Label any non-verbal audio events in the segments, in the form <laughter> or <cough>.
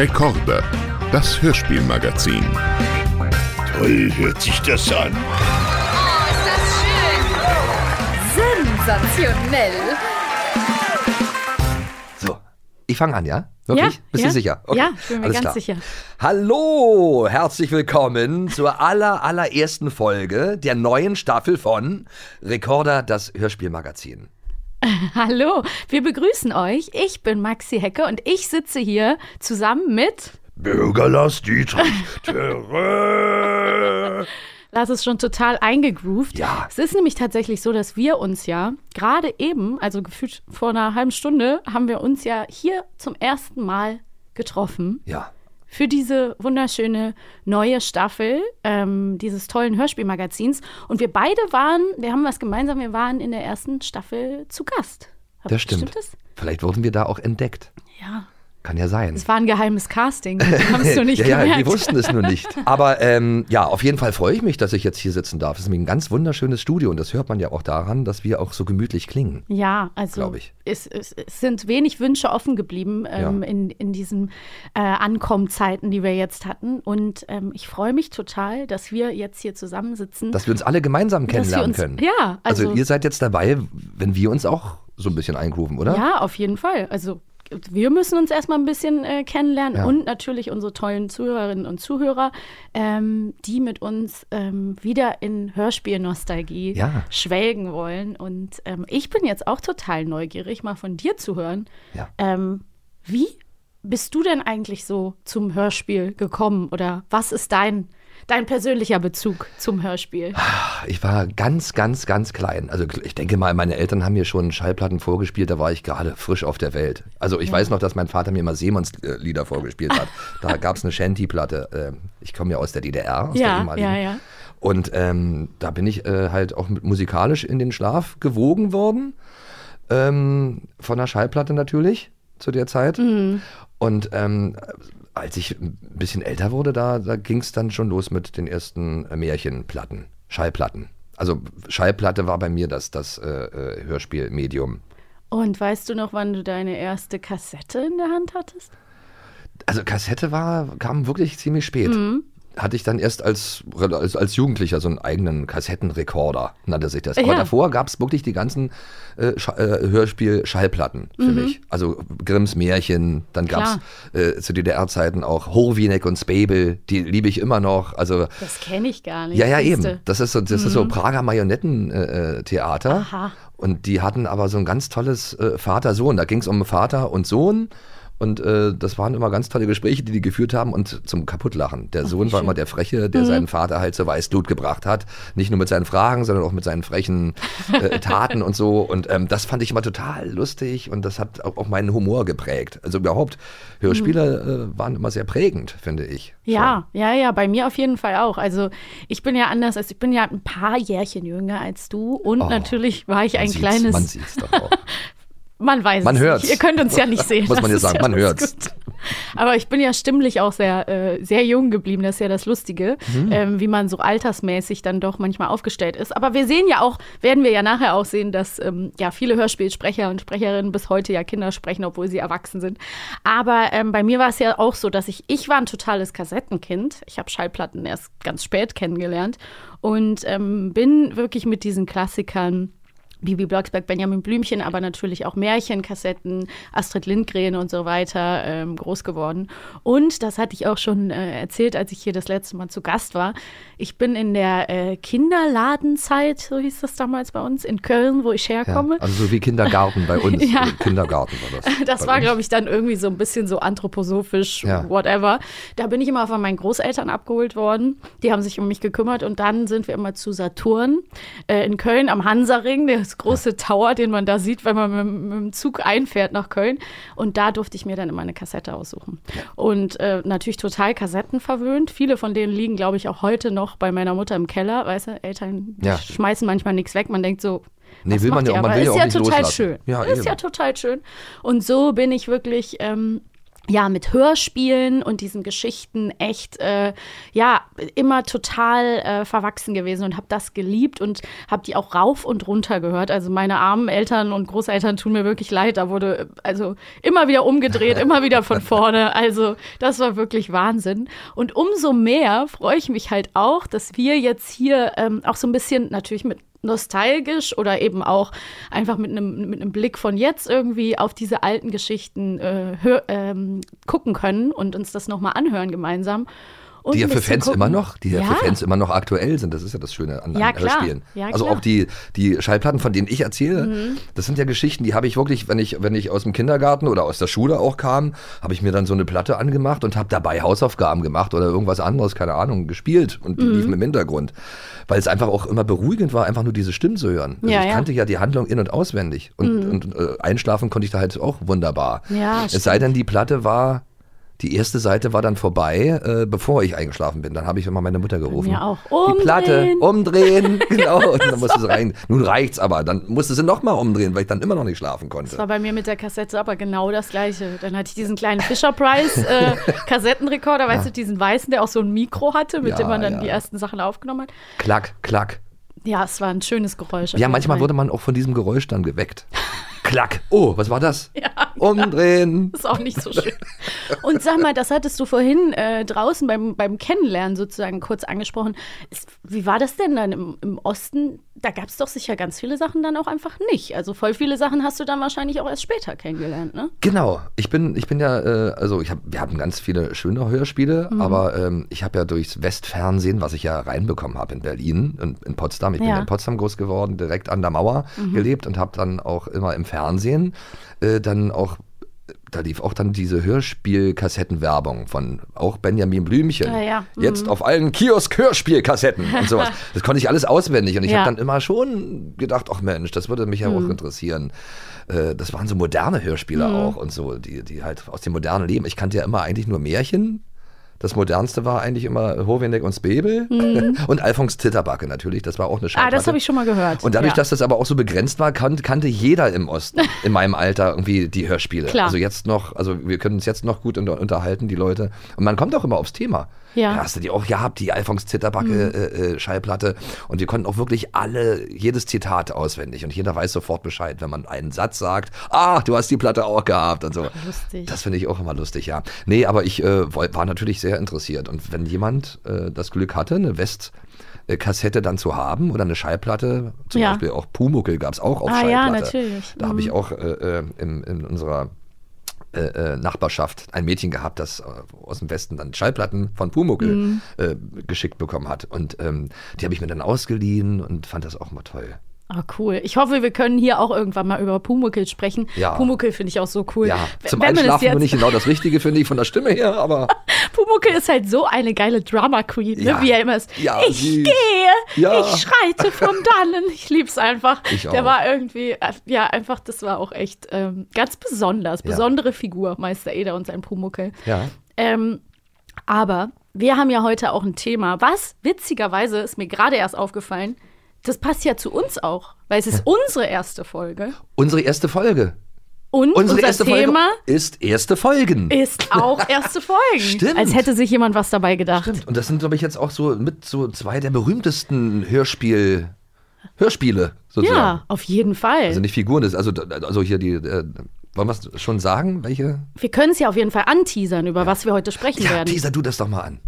Rekorde, das Hörspielmagazin. Toll hört sich das an. Oh, ist das schön! Sensationell! So, ich fange an, ja? Wirklich? Ja, Bist ja. du sicher? Ja, ich bin mir alles ganz klar. sicher. Hallo, herzlich willkommen zur aller, allerersten Folge der neuen Staffel von Rekorder, das Hörspielmagazin. <laughs> Hallo, wir begrüßen euch. Ich bin Maxi Hecke und ich sitze hier zusammen mit. Bürgerlass Dietrich. Das <laughs> ist schon total eingegroovt. Ja. Es ist nämlich tatsächlich so, dass wir uns ja gerade eben, also gefühlt vor einer halben Stunde, haben wir uns ja hier zum ersten Mal getroffen Ja. Für diese wunderschöne neue Staffel ähm, dieses tollen Hörspielmagazins. Und wir beide waren, wir haben was gemeinsam, wir waren in der ersten Staffel zu Gast. Hab- Das stimmt. Stimmt das? Vielleicht wurden wir da auch entdeckt. Ja. Kann ja sein. Es war ein geheimes Casting. Haben es <laughs> nur nicht ja, ja, gemerkt. die wussten es nur nicht. Aber ähm, ja, auf jeden Fall freue ich mich, dass ich jetzt hier sitzen darf. Es ist nämlich ein ganz wunderschönes Studio und das hört man ja auch daran, dass wir auch so gemütlich klingen. Ja, also ich. Es, es, sind wenig Wünsche offen geblieben ähm, Ja. in, in diesen äh, Ankommenzeiten, die wir jetzt hatten. Und ähm, ich freue mich total, dass wir jetzt hier zusammensitzen. Dass wir uns alle gemeinsam kennenlernen uns- können. ja, also- ihr seid jetzt dabei, wenn wir uns auch so ein bisschen eingrooven, oder? Ja, auf jeden Fall. Also wir müssen uns erstmal ein bisschen äh, kennenlernen Ja. und natürlich unsere tollen Zuhörerinnen und Zuhörer, ähm, die mit uns ähm, wieder in Hörspielnostalgie Ja. schwelgen wollen. Und ähm, ich bin jetzt auch total neugierig, mal von dir zu hören. Ja. Ähm, wie bist du denn eigentlich so zum Hörspiel gekommen oder was ist dein, dein persönlicher Bezug zum Hörspiel? Ich war ganz, ganz, ganz klein. Also ich denke mal, meine Eltern haben mir schon Schallplatten vorgespielt, da war ich gerade frisch auf der Welt. Also ich weiß noch, dass mein Vater mir immer Seemanns-Lieder vorgespielt hat. Da <laughs> gab es eine Shanty-Platte. Ähm, Ich komme ja aus der DDR, aus der Ja, ehemaligen. ja, ja. Und ähm, da bin ich äh, halt auch musikalisch in den Schlaf gewogen worden. Ähm, von der Schallplatte natürlich zu der Zeit. Mhm. Und ähm, als ich ein bisschen älter wurde, da, da ging es dann schon los mit den ersten äh, Märchenplatten, Schallplatten. Also Schallplatte war bei mir das, das äh, äh, Hörspielmedium. Und weißt du noch, wann du deine erste Kassette in der Hand hattest? Also Kassette war, kam wirklich ziemlich spät. Hatte ich dann erst als, als, als Jugendlicher so einen eigenen Kassettenrekorder, nannte sich das. Aber Ja. davor gab es wirklich die ganzen äh, äh, Hörspiel-Schallplatten für mich. Also Grimms Märchen, dann gab es äh, zu DDR-Zeiten auch Horwienek und Spabel, die liebe ich immer noch. Also Das kenne ich gar nicht. ja, ja, eben. Das ist so, das ist so Prager Marionettentheater. Aha. Und die hatten aber so ein ganz tolles äh, Vater-Sohn. Da ging es um Vater und Sohn. Und äh, das waren immer ganz tolle Gespräche, die die geführt haben und zum Kaputtlachen. Der Sohn war immer der Freche, Mhm. der seinen Vater halt zur Weißglut gebracht hat. Nicht nur mit seinen Fragen, sondern auch mit seinen frechen äh, <laughs> Taten und so. Und ähm, das fand ich immer total lustig und das hat auch, auch meinen Humor geprägt. Also überhaupt, Hörspiele äh, waren immer sehr prägend, finde ich. Mhm. Ja, ja, ja, bei mir auf jeden Fall auch. Also ich bin ja anders, als ich bin ja ein paar Jährchen jünger als du und Oh, natürlich war ich ein kleines. Man sieht's doch auch. <laughs> Man weiß Man es hört's. nicht. Ihr könnt uns ja nicht <laughs> sehen. Muss man ja sagen, man alles hört's. gut. Aber ich bin ja stimmlich auch sehr, äh, sehr jung geblieben. Das ist ja das Lustige, Mhm. ähm, wie man so altersmäßig dann doch manchmal aufgestellt ist. Aber wir sehen ja auch, werden wir ja nachher auch sehen, dass ähm, ja viele Hörspielsprecher und Sprecherinnen bis heute ja Kinder sprechen, obwohl sie erwachsen sind. Aber ähm, bei mir war es ja auch so, dass ich, ich war ein totales Kassettenkind. Ich habe Schallplatten erst ganz spät kennengelernt und ähm, bin wirklich mit diesen Klassikern Bibi Blocksberg, Benjamin Blümchen, aber natürlich auch Märchenkassetten, Astrid Lindgren und so weiter ähm, groß geworden. Und das hatte ich auch schon äh, erzählt, als ich hier das letzte Mal zu Gast war. Ich bin in der äh, Kinderladenzeit, so hieß das damals bei uns, in Köln, wo ich Ja, herkomme. also so wie Kindergarten bei uns. <laughs> Ja. Kindergarten war das. <laughs> Das war, glaube ich, dann irgendwie so ein bisschen so anthroposophisch, Ja. whatever. Da bin ich immer von meinen Großeltern abgeholt worden. Die haben sich um mich gekümmert und dann sind wir immer zu Saturn äh, in Köln am Hansaring, das große Tower, den man da sieht, wenn man mit, mit dem Zug einfährt nach Köln. Und da durfte ich mir dann immer eine Kassette aussuchen. Und äh, natürlich total Kassetten verwöhnt. Viele von denen liegen, glaube ich, auch heute noch bei meiner Mutter im Keller. Weißt du, Eltern Ja. schmeißen manchmal nichts weg. Man denkt so, Nee, will man ja auch- man Aber will ja ist auch ja nicht total loslassen. schön. Ja, ist eben. ja total schön. Und so bin ich wirklich ähm, ja, mit Hörspielen und diesen Geschichten echt, äh, ja, immer total äh, verwachsen gewesen und habe das geliebt und habe die auch rauf und runter gehört. Also meine armen Eltern und Großeltern tun mir wirklich leid. Da wurde also immer wieder umgedreht, <laughs> immer wieder von vorne. Also das war wirklich Wahnsinn. Und umso mehr freue ich mich halt auch, dass wir jetzt hier ähm, auch so ein bisschen natürlich mit nostalgisch oder eben auch einfach mit einem, mit einem Blick von jetzt irgendwie auf diese alten Geschichten äh, hör, ähm, gucken können und uns das nochmal anhören gemeinsam. Und die ja für Fans gucken. immer noch, die ja, Ja. für Fans immer noch aktuell sind. Das ist ja das Schöne an, Ja, an. Hörspielen. Ja, also. Mhm. auch die, die Schallplatten, von denen ich erzähle, das sind ja Geschichten, die habe ich wirklich, wenn ich, wenn ich aus dem Kindergarten oder aus der Schule auch kam, habe ich mir dann so eine Platte angemacht und habe dabei Hausaufgaben gemacht oder irgendwas anderes, keine Ahnung, gespielt und die Mhm. liefen im Hintergrund. Weil es einfach auch immer beruhigend war, einfach nur diese Stimmen zu hören. Also ich. Mhm. kannte ja die Handlung in- und auswendig. Und, und äh, einschlafen konnte ich da halt auch wunderbar. Es sei denn, die Platte war. Die erste Seite war dann vorbei, äh, bevor ich eingeschlafen bin. Dann habe ich immer meine Mutter gerufen. mir auch. Die Platte Umdrehen. umdrehen, <laughs> genau. Und dann musste sie rein. Nun reicht's aber. Dann musste sie nochmal umdrehen, weil ich dann immer noch nicht schlafen konnte. Das war bei mir mit der Kassette aber genau das Gleiche. Dann hatte ich diesen kleinen Fisher Price äh, <laughs> Kassettenrekorder, weißt du, diesen weißen, der auch so ein Mikro hatte, mit Ja, dem man dann ja. die ersten Sachen aufgenommen hat. Klack, klack. Ja, es war ein schönes Geräusch. Ja, manchmal wurde man auch von diesem Geräusch dann geweckt. <laughs> Klack. Oh, was war das? Ja, Umdrehen. <laughs> ist auch nicht so schön. Und sag mal, das hattest du vorhin äh, draußen beim, beim Kennenlernen sozusagen kurz angesprochen. Ist, wie war das denn dann im, im Osten? Da gab es doch sicher ganz viele Sachen dann auch einfach nicht. Also voll viele Sachen hast du dann wahrscheinlich auch erst später kennengelernt, ne? Genau. Ich bin, ich bin ja, äh, also ich hab, wir hatten ganz viele schöne Hörspiele, Mhm. aber ähm, ich habe ja durchs Westfernsehen, was ich ja reinbekommen habe in Berlin und in Potsdam, ich bin Ja. ja in Potsdam groß geworden, direkt an der Mauer gelebt und habe dann auch immer im Fernsehen äh, dann auch da lief auch dann diese Hörspielkassettenwerbung von auch Benjamin Blümchen. Ah, ja. Jetzt auf allen Kiosk-Hörspielkassetten und sowas. <laughs> Das konnte ich alles auswendig und ich Ja. habe dann immer schon gedacht, ach Mensch, das würde mich ja auch interessieren. Äh, Das waren so moderne Hörspiele auch und so, die, die halt aus dem modernen Leben. Ich kannte ja immer eigentlich nur Märchen. Das modernste war eigentlich immer Hoveneck und Spebel <laughs> und Alfons Zitterbacke natürlich. Das war auch eine Ah, Schallplatte. das habe ich schon mal gehört. Und dadurch, ja. dass das aber auch so begrenzt war, kan kannte jeder im Osten, <laughs> in meinem Alter, irgendwie die Hörspiele. Klar. Also jetzt noch, also wir können uns jetzt noch gut unter unterhalten, die Leute. Und man kommt auch immer aufs Thema. Ja. Da hast du die auch gehabt, die Alfons Zitterbacke äh, äh, Schallplatte. Und wir konnten auch wirklich alle, jedes Zitat auswendig. Und jeder weiß sofort Bescheid, wenn man einen Satz sagt, ah, du hast die Platte auch gehabt und so. lustig. Das finde ich auch immer lustig, ja. Nee, aber ich äh, war natürlich sehr interessiert. Und wenn jemand äh, das Glück hatte, eine West- Kassette dann zu haben oder eine Schallplatte, zum Ja. Beispiel auch Pumuckel gab es auch auf Ah, Schallplatte. ja, natürlich. Da habe ich auch äh, äh, in, in unserer äh, äh, Nachbarschaft ein Mädchen gehabt, das äh, aus dem Westen dann Schallplatten von Pumuckel Mhm. äh, geschickt bekommen hat. Und ähm, die habe ich mir dann ausgeliehen und fand das auch mal toll. Ah, cool. Ich hoffe, wir können hier auch irgendwann mal über Pumuckel sprechen. Ja. Pumuckel finde ich auch so cool. Ja, zum wenn es Einschlafen jetzt- bin ich genau das Richtige, finde ich, von der Stimme her, aber <laughs> Pumuckel ist halt so eine geile Drama Queen, ne? Ja. wie er immer ist. Ja, ich süß. gehe, Ja. ich schreite vom <laughs> Dannen. Ich lieb's einfach. Ich Der auch. war irgendwie, äh, ja, einfach, das war auch echt ähm, ganz besonders. Besondere Figur, Meister Eder und sein Pumuckel. ja. Ähm, aber wir haben ja heute auch ein Thema, was witzigerweise ist mir gerade erst aufgefallen, das passt ja zu uns auch, weil es ist unsere erste Folge. Unsere erste Folge. Und Unsere unser erste Thema Folge ist erste Folgen. ist auch erste Folgen. Stimmt. Als hätte sich jemand was dabei gedacht. Stimmt. Und das sind, glaube ich, jetzt auch so mit so zwei der berühmtesten Hörspiel, Hörspiele, sozusagen. Ja, auf jeden Fall. Also nicht Figuren, das, also, also hier die, äh, wollen wir es schon sagen, welche? wir können es ja auf jeden Fall anteasern, über was wir heute sprechen Ja, werden. teaser du das doch mal an.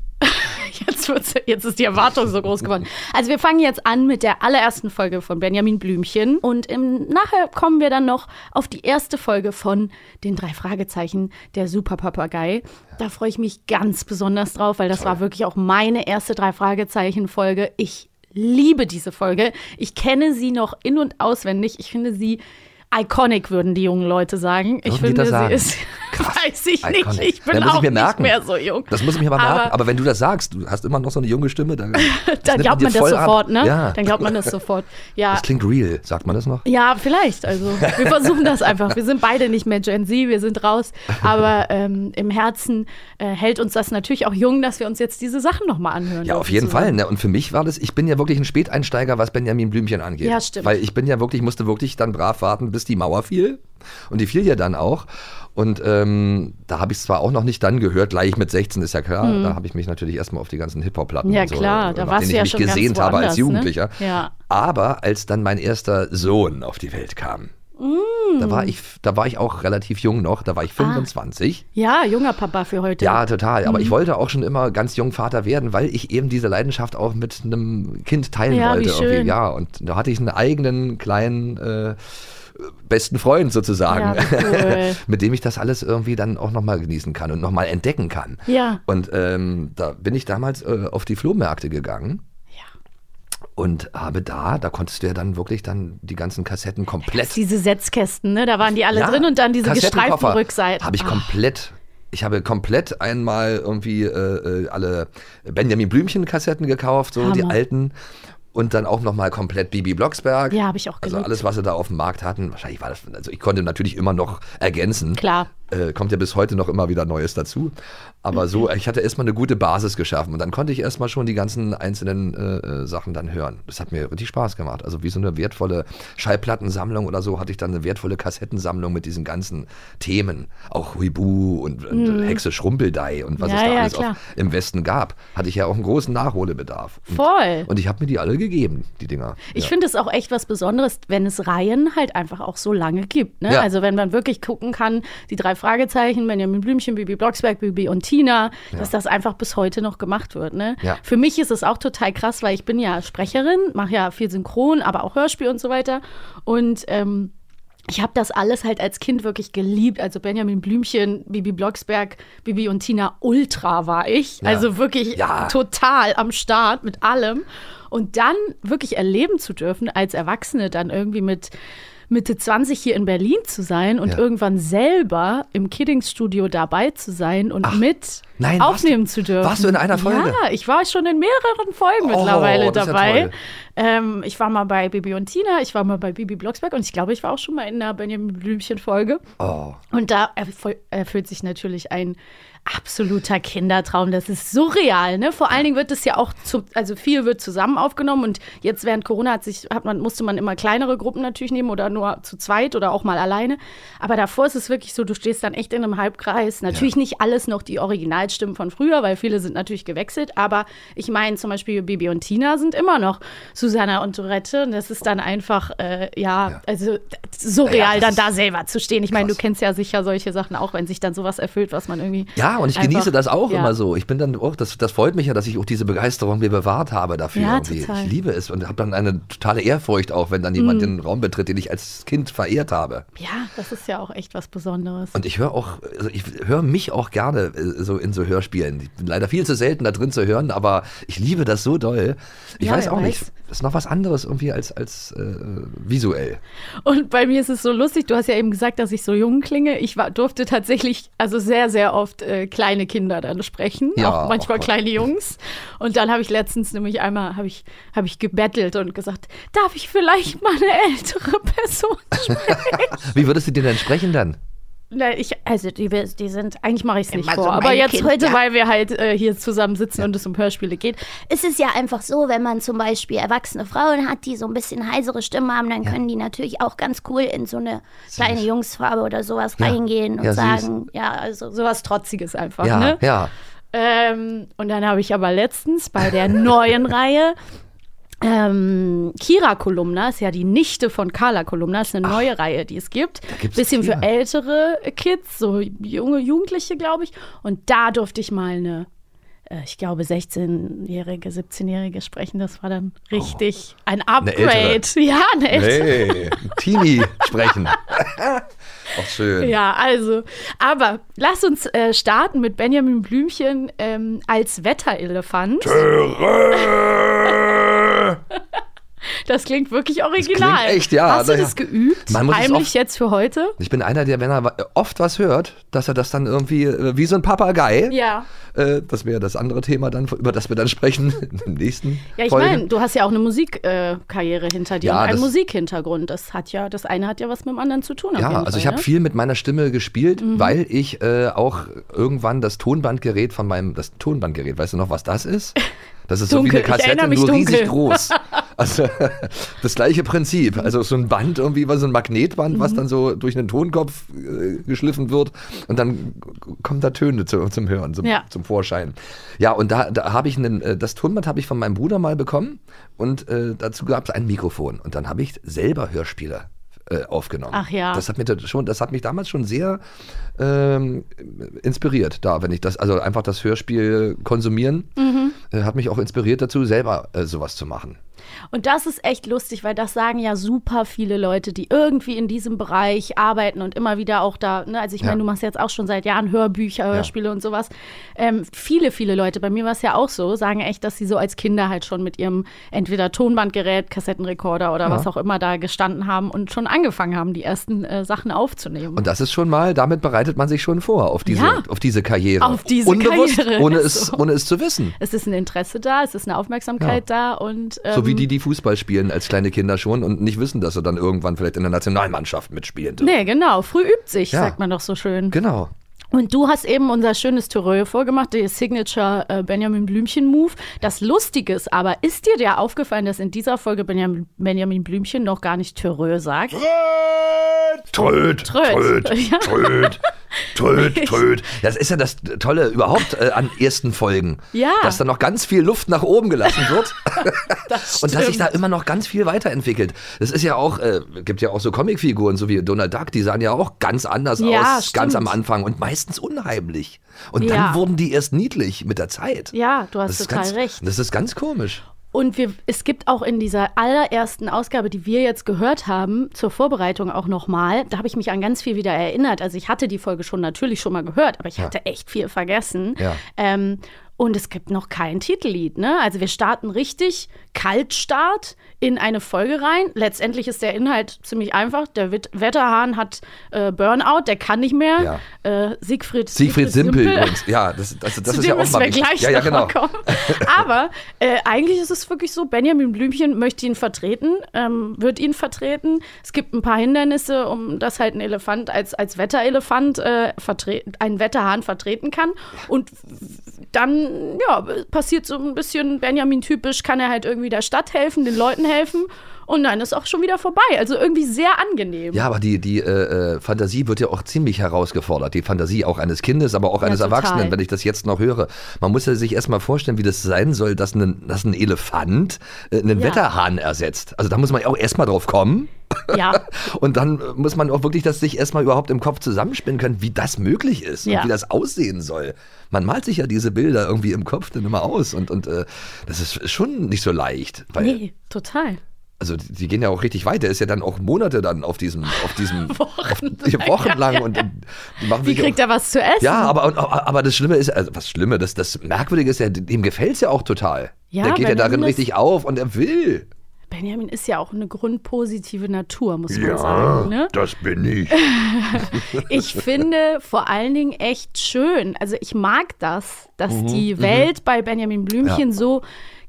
Jetzt, jetzt ist die Erwartung so groß geworden. Also wir fangen jetzt an mit der allerersten Folge von Benjamin Blümchen und im, nachher kommen wir dann noch auf die erste Folge von den drei Fragezeichen, der Superpapagei. Da freue ich mich ganz besonders drauf, weil das war wirklich auch meine erste drei Fragezeichen Folge. Ich liebe diese Folge. Ich kenne sie noch in und auswendig. Ich finde sie iconic, würden die jungen Leute sagen. Ich Würden die finde, das sagen? sie ist, <laughs> weiß ich nicht. Iconic. Ich bin ich auch nicht mehr so jung. Das muss ich mir aber merken. Aber- Aber wenn du das sagst, du hast immer noch so eine junge Stimme, dann, <laughs> Dann glaubt dir man das voll ab. sofort, ne? Ja. Dann glaubt man das sofort. Ja, Das klingt real, sagt man das noch? ja, vielleicht. Also wir versuchen das einfach. Wir sind beide nicht mehr Gen Z, wir sind raus. Aber ähm, im Herzen äh, hält uns das natürlich auch jung, dass wir uns jetzt diese Sachen nochmal anhören. Ja, auf jeden zusammen. Fall. Ne? Und für mich war das, ich bin ja wirklich ein Späteinsteiger, was Benjamin Blümchen angeht. Ja, stimmt. Weil ich bin ja wirklich, musste wirklich dann brav warten, bis die Mauer fiel. Und die fiel ja dann auch. Und ähm, da habe ich es zwar auch noch nicht dann gehört, gleich mit 16 ist ja klar, da habe ich mich natürlich erstmal auf die ganzen Hip-Hop-Platten Mhm. Ja, so, klar, da nach warst du ja ich schon mich gesehnt habe als ne? Jugendlicher. Ja. Aber als dann mein erster Sohn auf die Welt kam, Mm. da, war ich, da war ich auch relativ jung noch, da war Ah. ich 25. Ja, junger Papa für heute. Ja, total. Mhm. Aber ich wollte auch schon immer ganz jung Vater werden, weil ich eben diese Leidenschaft auch mit einem Kind teilen Ja, wollte. wie schön. Ja, und da hatte ich einen eigenen kleinen äh, besten Freund sozusagen, Ja, cool. <laughs> mit dem ich das alles irgendwie dann auch nochmal genießen kann und nochmal entdecken kann. Ja. Und ähm, da bin ich damals äh, auf die Flohmärkte gegangen. Und habe da, da konntest du ja dann wirklich dann die ganzen Kassetten komplett Diese Setzkästen, ne? Da waren die alle ja, drin und dann diese gestreiften Rückseiten. Habe ich Ah. komplett. Ich habe komplett einmal irgendwie äh, äh, alle Benjamin Blümchen Kassetten gekauft, so die Hammer. alten. Und dann auch nochmal komplett Bibi Blocksberg. Ja, habe ich auch Also geliebt. alles, was sie da auf dem Markt hatten. Wahrscheinlich war das, also ich konnte natürlich immer noch ergänzen. Klar. Äh, kommt ja bis heute noch immer wieder Neues dazu. Aber so, Mhm. ich hatte erstmal eine gute Basis geschaffen und dann konnte ich erstmal schon die ganzen einzelnen äh, äh, Sachen dann hören. Das hat mir richtig Spaß gemacht. Also wie so eine wertvolle Schallplattensammlung oder so hatte ich dann eine wertvolle Kassettensammlung mit diesen ganzen Themen. Auch Huibu und, und Hexe Schrumpeldei und was Mhm. Ja, es da ja, alles auf, im Westen gab. Hatte ich ja auch einen großen Nachholbedarf. Und, Voll. Und ich habe mir die alle gegeben, die Dinger. Ich ja. finde es auch echt was Besonderes, wenn es Reihen halt einfach auch so lange gibt. Ne? Also wenn man wirklich gucken kann, die drei Fragezeichen, Benjamin Blümchen, Bibi Blocksberg, Bibi und Tina, dass das einfach bis heute noch gemacht wird. Ne? Ja. Für mich ist es auch total krass, weil ich bin ja Sprecherin, mache ja viel Synchron, aber auch Hörspiel und so weiter. Und ähm, ich habe das alles halt als Kind wirklich geliebt. Also Benjamin Blümchen, Bibi Blocksberg, Bibi und Tina Ultra war ich. Ja. Also wirklich Ja. total am Start mit allem. Und dann wirklich erleben zu dürfen, als Erwachsene dann irgendwie mit Mitte 20 hier in Berlin zu sein und Ja. irgendwann selber im Kiddings-Studio dabei zu sein und mit nein, warst aufnehmen du- zu dürfen. warst du in einer Folge? Ja, ich war schon in mehreren Folgen Oh, mittlerweile ja dabei. toll. ähm, ich war mal bei Bibi und Tina, ich war mal bei Bibi Blocksberg und ich glaube, ich war auch schon mal in einer Benjamin Blümchen-Folge. Oh. Und da erfüllt sich natürlich ein absoluter Kindertraum. Das ist surreal, ne? Vor allen Dingen wird es ja auch zu, also viel wird zusammen aufgenommen und jetzt während Corona hat sich, hat man, musste man immer kleinere Gruppen natürlich nehmen oder nur zu zweit oder auch mal alleine. Aber davor ist es wirklich so, du stehst dann echt in einem Halbkreis. Natürlich nicht alles noch die Originalstimmen von früher, weil viele sind natürlich gewechselt. Aber ich meine, zum Beispiel Bibi und Tina sind immer noch Susanna und Tourette. Und das ist dann einfach, äh, ja, Ja. also surreal, Ja, dann da selber zu stehen. Ich meine, du kennst ja sicher solche Sachen auch, wenn sich dann sowas erfüllt, was man irgendwie. Ja, und ich einfach- genieße das auch ja. immer so. Ich bin dann auch, das, das freut mich ja, dass ich auch diese Begeisterung mir bewahrt habe dafür. Ja, irgendwie. total. Ich liebe es und habe dann eine totale Ehrfurcht auch, wenn dann jemand Mhm. den Raum betritt, den ich als Kind verehrt habe. Ja, das ist ja auch echt was Besonderes. Und ich höre auch, also ich höre mich auch gerne äh, so in so Hörspielen. Ich bin leider viel zu selten da drin zu hören, aber ich liebe das so doll. Ich Ja, weiß auch weiß. nicht. Das ist noch was anderes irgendwie als, als äh, visuell. Und bei mir ist es so lustig, du hast ja eben gesagt, dass ich so jung klinge. Ich war, durfte tatsächlich also sehr, sehr oft äh, kleine Kinder dann sprechen, Ja, auch manchmal oh Gott. kleine Jungs. Und dann habe ich letztens nämlich einmal, habe ich, habe ich gebettelt und gesagt, darf ich vielleicht mal eine ältere Person <laughs> sprechen? Wie würdest du dir denn sprechen dann? Nein, ich, also die, die sind, eigentlich mache ich es nicht Immer so vor, aber mein jetzt Kind, heute, ja. weil wir halt äh, hier zusammen sitzen und es um Hörspiele geht. Es ist ja einfach so, wenn man zum Beispiel erwachsene Frauen hat, die so ein bisschen heisere Stimmen haben, dann können die natürlich auch ganz cool in so eine kleine Jungsfarbe oder sowas Ja. reingehen und Ja, süß. sagen, ja, also Sowas Trotziges einfach, Ja, ne? ja. Ähm, und dann habe ich aber letztens bei der neuen Reihe <laughs> ähm, Kira Kolumna, ist ja die Nichte von Carla Kolumna, ist eine neue Reihe, die es gibt. Bisschen für Kira. ältere Kids, so junge Jugendliche, glaube ich. Und da durfte ich mal eine, äh, ich glaube, 16-Jährige, 17-Jährige sprechen. Das war dann richtig ein Upgrade. ältere. Ja, eine ältere. Hey, Teenie sprechen. <laughs> <laughs> auch schön. Ja, also, aber lass uns äh, starten mit Benjamin Blümchen ähm, als Wetterelefant. <laughs> Das klingt wirklich original. klingt echt, ja. Hast du das geübt? Man muss Heimlich oft- jetzt für heute? Ich bin einer, der, wenn er oft was hört, dass er das dann irgendwie äh, wie so ein Papagei, Ja. äh, das wäre das andere Thema dann, über das wir dann sprechen <laughs> im nächsten Ja, ich meine, du hast ja auch eine Musikkarriere äh, hinter dir Ja, und einen das- Musikhintergrund. Das hat ja, das eine hat ja was mit dem anderen zu tun. Ja, also ich habe ne? Mhm. viel mit meiner Stimme gespielt, weil ich äh, auch irgendwann das Tonbandgerät von meinem, das Tonbandgerät, weißt du noch, was das ist? Das ist so wie Dunkel, eine Kassette, nur dunkel. riesig groß. <laughs> Also <laughs> das gleiche Prinzip. Also so ein Band irgendwie, was so ein Magnetband, Mhm. was dann so durch einen Tonkopf äh, geschliffen wird und dann kommen da Töne zu, zum Hören, zum, Ja. zum Vorschein. Ja, und da, da habe ich einen, äh, das Tonband habe ich von meinem Bruder mal bekommen und äh, dazu gab es ein Mikrofon und dann habe ich selber Hörspiele äh, aufgenommen. Ach ja. Das hat, das schon, das hat mich damals schon sehr ähm, inspiriert, da, wenn ich das, also einfach das Hörspiel konsumieren, Mhm. äh, hat mich auch inspiriert dazu, selber äh, sowas zu machen. Und das ist echt lustig, weil das sagen ja super viele Leute, die irgendwie in diesem Bereich arbeiten und immer wieder auch da, ne, also ich meine, Ja. du machst jetzt auch schon seit Jahren Hörbücher, Hörspiele und sowas. Ähm, viele, viele Leute, bei mir war es ja auch so, sagen echt, dass sie so als Kinder halt schon mit ihrem entweder Tonbandgerät, Kassettenrekorder oder was auch immer da gestanden haben und schon angefangen haben, die ersten äh, Sachen aufzunehmen. Und das ist schon mal, damit bereitet man sich schon vor auf diese, Ja. auf diese Karriere. Auf diese Unbewusst, Karriere, ohne <laughs> es, so. ohne es zu wissen. es ist ein Interesse da, es ist eine Aufmerksamkeit da und ähm, So wie die, die Fußball spielen als kleine Kinder schon und nicht wissen, dass sie dann irgendwann vielleicht in der Nationalmannschaft mitspielen dürfen. Nee, genau. Früh übt sich, Ja. sagt man doch so schön. Genau. Und du hast eben unser schönes Terreux vorgemacht, die Signature äh, Benjamin Blümchen Move. Das Lustige ist aber, ist dir der aufgefallen, dass in dieser Folge Benjamin, Benjamin Blümchen noch gar nicht Terreux sagt? Tröd, Tröd. tröd, <laughs> Ja. tröd, tröd, tröd. Das ist ja das Tolle überhaupt äh, an ersten Folgen. Ja. Dass da noch ganz viel Luft nach oben gelassen wird. <laughs> Das Und dass sich da immer noch ganz viel weiterentwickelt. Das ist ja auch, äh, gibt ja auch so Comicfiguren, so wie Donald Duck, die sahen ja auch ganz anders Ja, aus, ganz stimmt. am Anfang und meistens unheimlich. Und Ja. dann wurden die erst niedlich mit der Zeit. Ja, du hast total ganz, recht. Das ist ganz komisch. Und wir, es gibt auch in dieser allerersten Ausgabe, die wir jetzt gehört haben, zur Vorbereitung auch nochmal, da habe ich mich an ganz viel wieder erinnert. Also ich hatte die Folge schon natürlich schon mal gehört, aber ich hatte echt viel vergessen. Ja. Ähm, und es gibt noch kein Titellied. Ne? Also wir starten richtig Kaltstart in eine Folge rein. Letztendlich ist der Inhalt ziemlich einfach. Der Wet Wetterhahn hat äh, Burnout, der kann nicht mehr. Äh, Siegfried, Siegfried Simpel übrigens. Ja, das, das, das ist ja auch mal wir gleich ja, ja, genau. kommen. Aber äh, eigentlich ist es wirklich so, Benjamin Blümchen möchte ihn vertreten, ähm, wird ihn vertreten. Es gibt ein paar Hindernisse, um dass halt ein Elefant als, als Wetterelefant äh, einen Wetterhahn vertreten kann. Und dann ja, passiert so ein bisschen Benjamin-typisch, kann er halt irgendwie der Stadt helfen, den Leuten helfen. Und dann ist auch schon wieder vorbei. Also irgendwie sehr angenehm. Ja, aber die, die äh, äh, Fantasie wird ja auch ziemlich herausgefordert. Die Fantasie auch eines Kindes, aber auch eines total. Erwachsenen, wenn ich das jetzt noch höre. Man muss ja sich erstmal vorstellen, wie das sein soll, dass ein, dass ein Elefant äh, einen Ja. Wetterhahn ersetzt. Also da muss man ja auch erstmal drauf kommen. <laughs> Ja. Und dann muss man auch wirklich das sich erstmal überhaupt im Kopf zusammenspinnen können, wie das möglich ist Ja. und wie das aussehen soll. Man malt sich ja diese Bilder irgendwie im Kopf dann immer aus und, und äh, das ist schon nicht so leicht. Weil, Nee, total. also die, die gehen ja auch richtig weit. Der ist ja dann auch Monate dann auf diesem, auf diesem <laughs> Wochenlang, auf, wochenlang und, und die machen Wie sich kriegt er was zu essen? ja, aber, aber das Schlimme ist, also was Schlimme, das, das Merkwürdige ist ja, dem gefällt es ja auch total. Ja, der geht ja darin richtig auf und er will. Benjamin ist ja auch eine grundpositive Natur, muss man Ja, sagen. Ne? das bin ich. <laughs> Ich finde vor allen Dingen echt schön. Also ich mag das, dass Mhm, die Welt bei Benjamin Blümchen so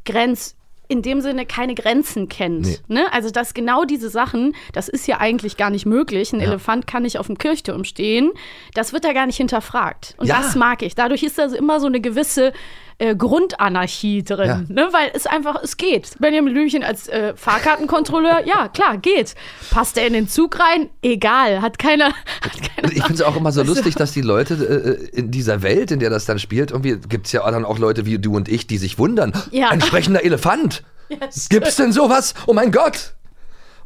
grenz in dem Sinne keine Grenzen kennt. Nee. Ne? Also dass genau diese Sachen, das ist ja eigentlich gar nicht möglich. Ein Elefant kann nicht auf dem Kirchturm stehen. Das wird da gar nicht hinterfragt. Und Ja. das mag ich. Dadurch ist da immer so eine gewisse äh, Grundanarchie drin, Ja. ne? weil es einfach, es geht. Benjamin Blümchen als äh, Fahrkartenkontrolleur, ja klar, geht. Passt er in den Zug rein? Egal, hat keiner. <laughs> Hat keiner Ich finde es auch immer so <laughs> lustig, dass die Leute äh, in dieser Welt, in der das dann spielt, irgendwie gibt es ja dann auch Leute wie du und ich, die sich wundern. Ja. Ein sprechender Elefant. <laughs> Gibt's denn sowas? Oh mein Gott!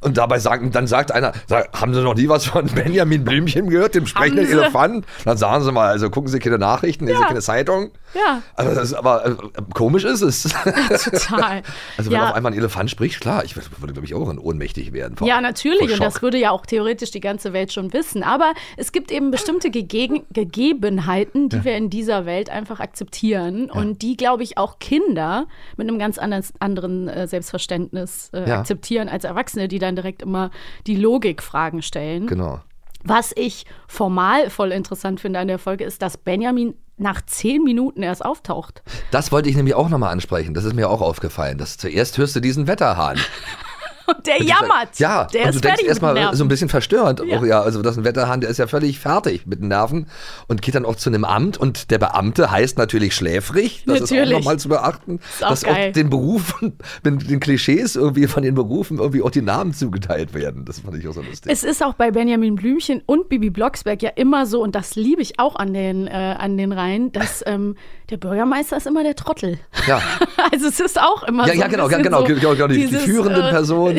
Und dabei sagen, dann sagt einer, sag, haben Sie noch nie was von <laughs> Benjamin Blümchen gehört, dem sprechenden Sie? Elefant? Dann sagen Sie mal, also gucken Sie keine Nachrichten, lesen Sie Ja. keine Zeitung. Ja. Also das ist aber äh, komisch ist es. Total. <laughs> Also wenn ja. auf einmal ein Elefant spricht, klar, ich würde, glaube ich auch ohnmächtig werden. vor- Ja, natürlich. Und das würde ja auch theoretisch die ganze Welt schon wissen. Aber es gibt eben bestimmte Gegegen Gegebenheiten, die wir in dieser Welt einfach akzeptieren und die, glaube ich, auch Kinder mit einem ganz anders, anderen äh, Selbstverständnis äh, Ja. akzeptieren als Erwachsene, die dann direkt immer die Logikfragen stellen. Genau. Was ich formal voll interessant finde an der Folge ist, dass Benjamin nach zehn Minuten erst auftaucht. Das wollte ich nämlich auch nochmal ansprechen. Das ist mir auch aufgefallen. Dass zuerst hörst du diesen Wetterhahn. <laughs> Und <laughs> der jammert. Ja, der und ist du denkst mit erstmal Nerven. so ein bisschen verstörend. Ja. Auch, ja, also das ist ein Wetterhahn, der ist ja völlig fertig mit den Nerven und geht dann auch zu einem Amt und der Beamte heißt natürlich schläfrig. Das ist Natürlich. auch nochmal zu beachten, Ist auch dass geil. auch den Berufen, den, den Klischees irgendwie von den Berufen irgendwie auch die Namen zugeteilt werden. Das fand ich auch so lustig. Es ist auch bei Benjamin Blümchen und Bibi Blocksberg ja immer so, und das liebe ich auch an den, äh, an den Reihen, dass <laughs> ähm, der Bürgermeister ist immer der Trottel. ja. <laughs> Also es ist auch immer Ja, so. ja, genau, genau, so genau, genau, die- die dieses, führenden